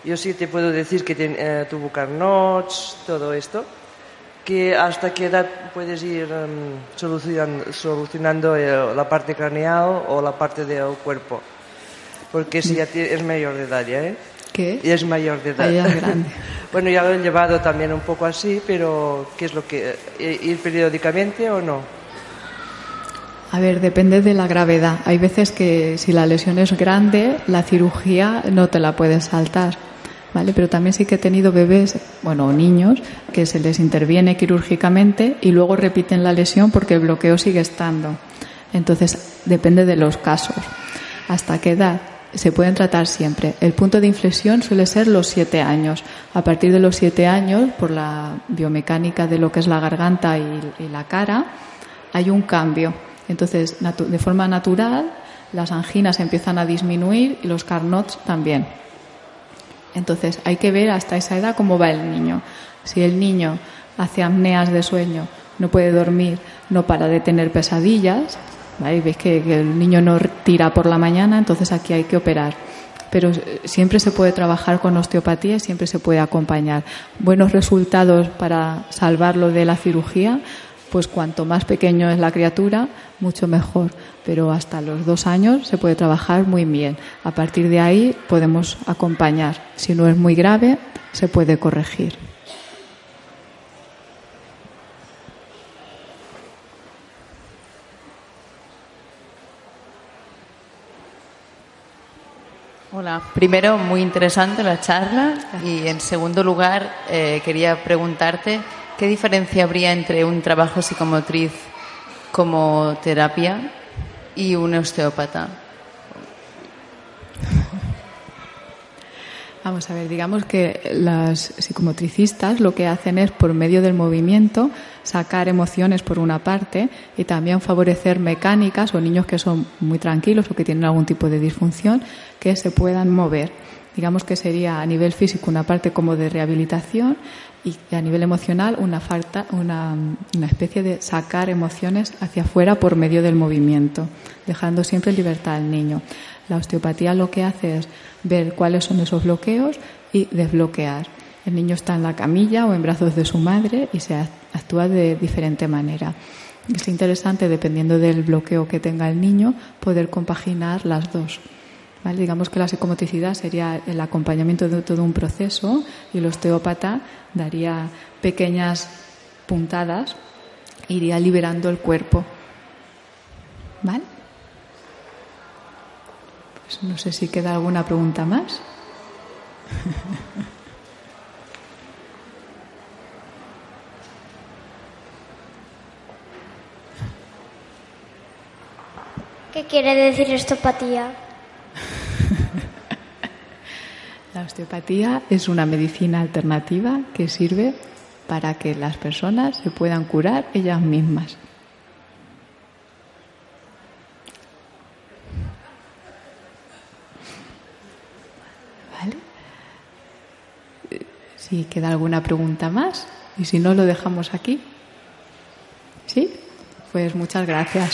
yo sí te puedo decir que ten- eh, tuvo todo esto, que hasta qué edad puedes ir em, solucionando, solucionando eh, la parte craneal o la parte del cuerpo. Porque si ya tie- es mayor de edad ya, ¿eh? ¿Qué? Ya es mayor de edad. Ah, ya es grande. bueno, ya lo he llevado también un poco así, pero ¿qué es lo que... eh, ¿Ir periódicamente o no? A ver, depende de la gravedad. Hay veces que si la lesión es grande, la cirugía no te la puedes saltar. ¿Vale? Pero también sí que he tenido bebés, bueno, niños, que se les interviene quirúrgicamente y luego repiten la lesión porque el bloqueo sigue estando. Entonces, depende de los casos. ¿Hasta qué edad? Se pueden tratar siempre. El punto de inflexión suele ser los siete años. A partir de los siete años, por la biomecánica de lo que es la garganta y, y la cara, hay un cambio. Entonces, de forma natural, las anginas empiezan a disminuir y los carnots también. Entonces, hay que ver hasta esa edad cómo va el niño. Si el niño hace apneas de sueño, no puede dormir, no para de tener pesadillas, ¿vale? Que, que el niño no tira por la mañana, entonces aquí hay que operar. Pero eh, siempre se puede trabajar con osteopatía siempre se puede acompañar. Buenos resultados para salvarlo de la cirugía, pues cuanto más pequeño es la criatura, mucho mejor. Pero hasta los dos años se puede trabajar muy bien. A partir de ahí podemos acompañar. Si no es muy grave, se puede corregir. Hola, primero muy interesante la charla y en segundo lugar eh, quería preguntarte ¿Qué diferencia habría entre un trabajo psicomotriz como terapia y un osteópata? Vamos a ver, digamos que las psicomotricistas lo que hacen es, por medio del movimiento, sacar emociones por una parte y también favorecer mecánicas o niños que son muy tranquilos o que tienen algún tipo de disfunción que se puedan mover. Digamos que sería a nivel físico una parte como de rehabilitación y a nivel emocional una falta, una, una especie de sacar emociones hacia afuera por medio del movimiento, dejando siempre libertad al niño. La osteopatía lo que hace es ver cuáles son esos bloqueos y desbloquear. El niño está en la camilla o en brazos de su madre y se actúa de diferente manera. Es interesante, dependiendo del bloqueo que tenga el niño, poder compaginar las dos. Digamos que la psicomotricidad sería el acompañamiento de todo un proceso y el osteópata daría pequeñas puntadas, iría liberando el cuerpo. ¿Vale? Pues no sé si queda alguna pregunta más. ¿Qué quiere decir osteopatía? La osteopatía es una medicina alternativa que sirve para que las personas se puedan curar ellas mismas. ¿Vale? Si queda alguna pregunta más y si no lo dejamos aquí. ¿Sí? Pues muchas gracias.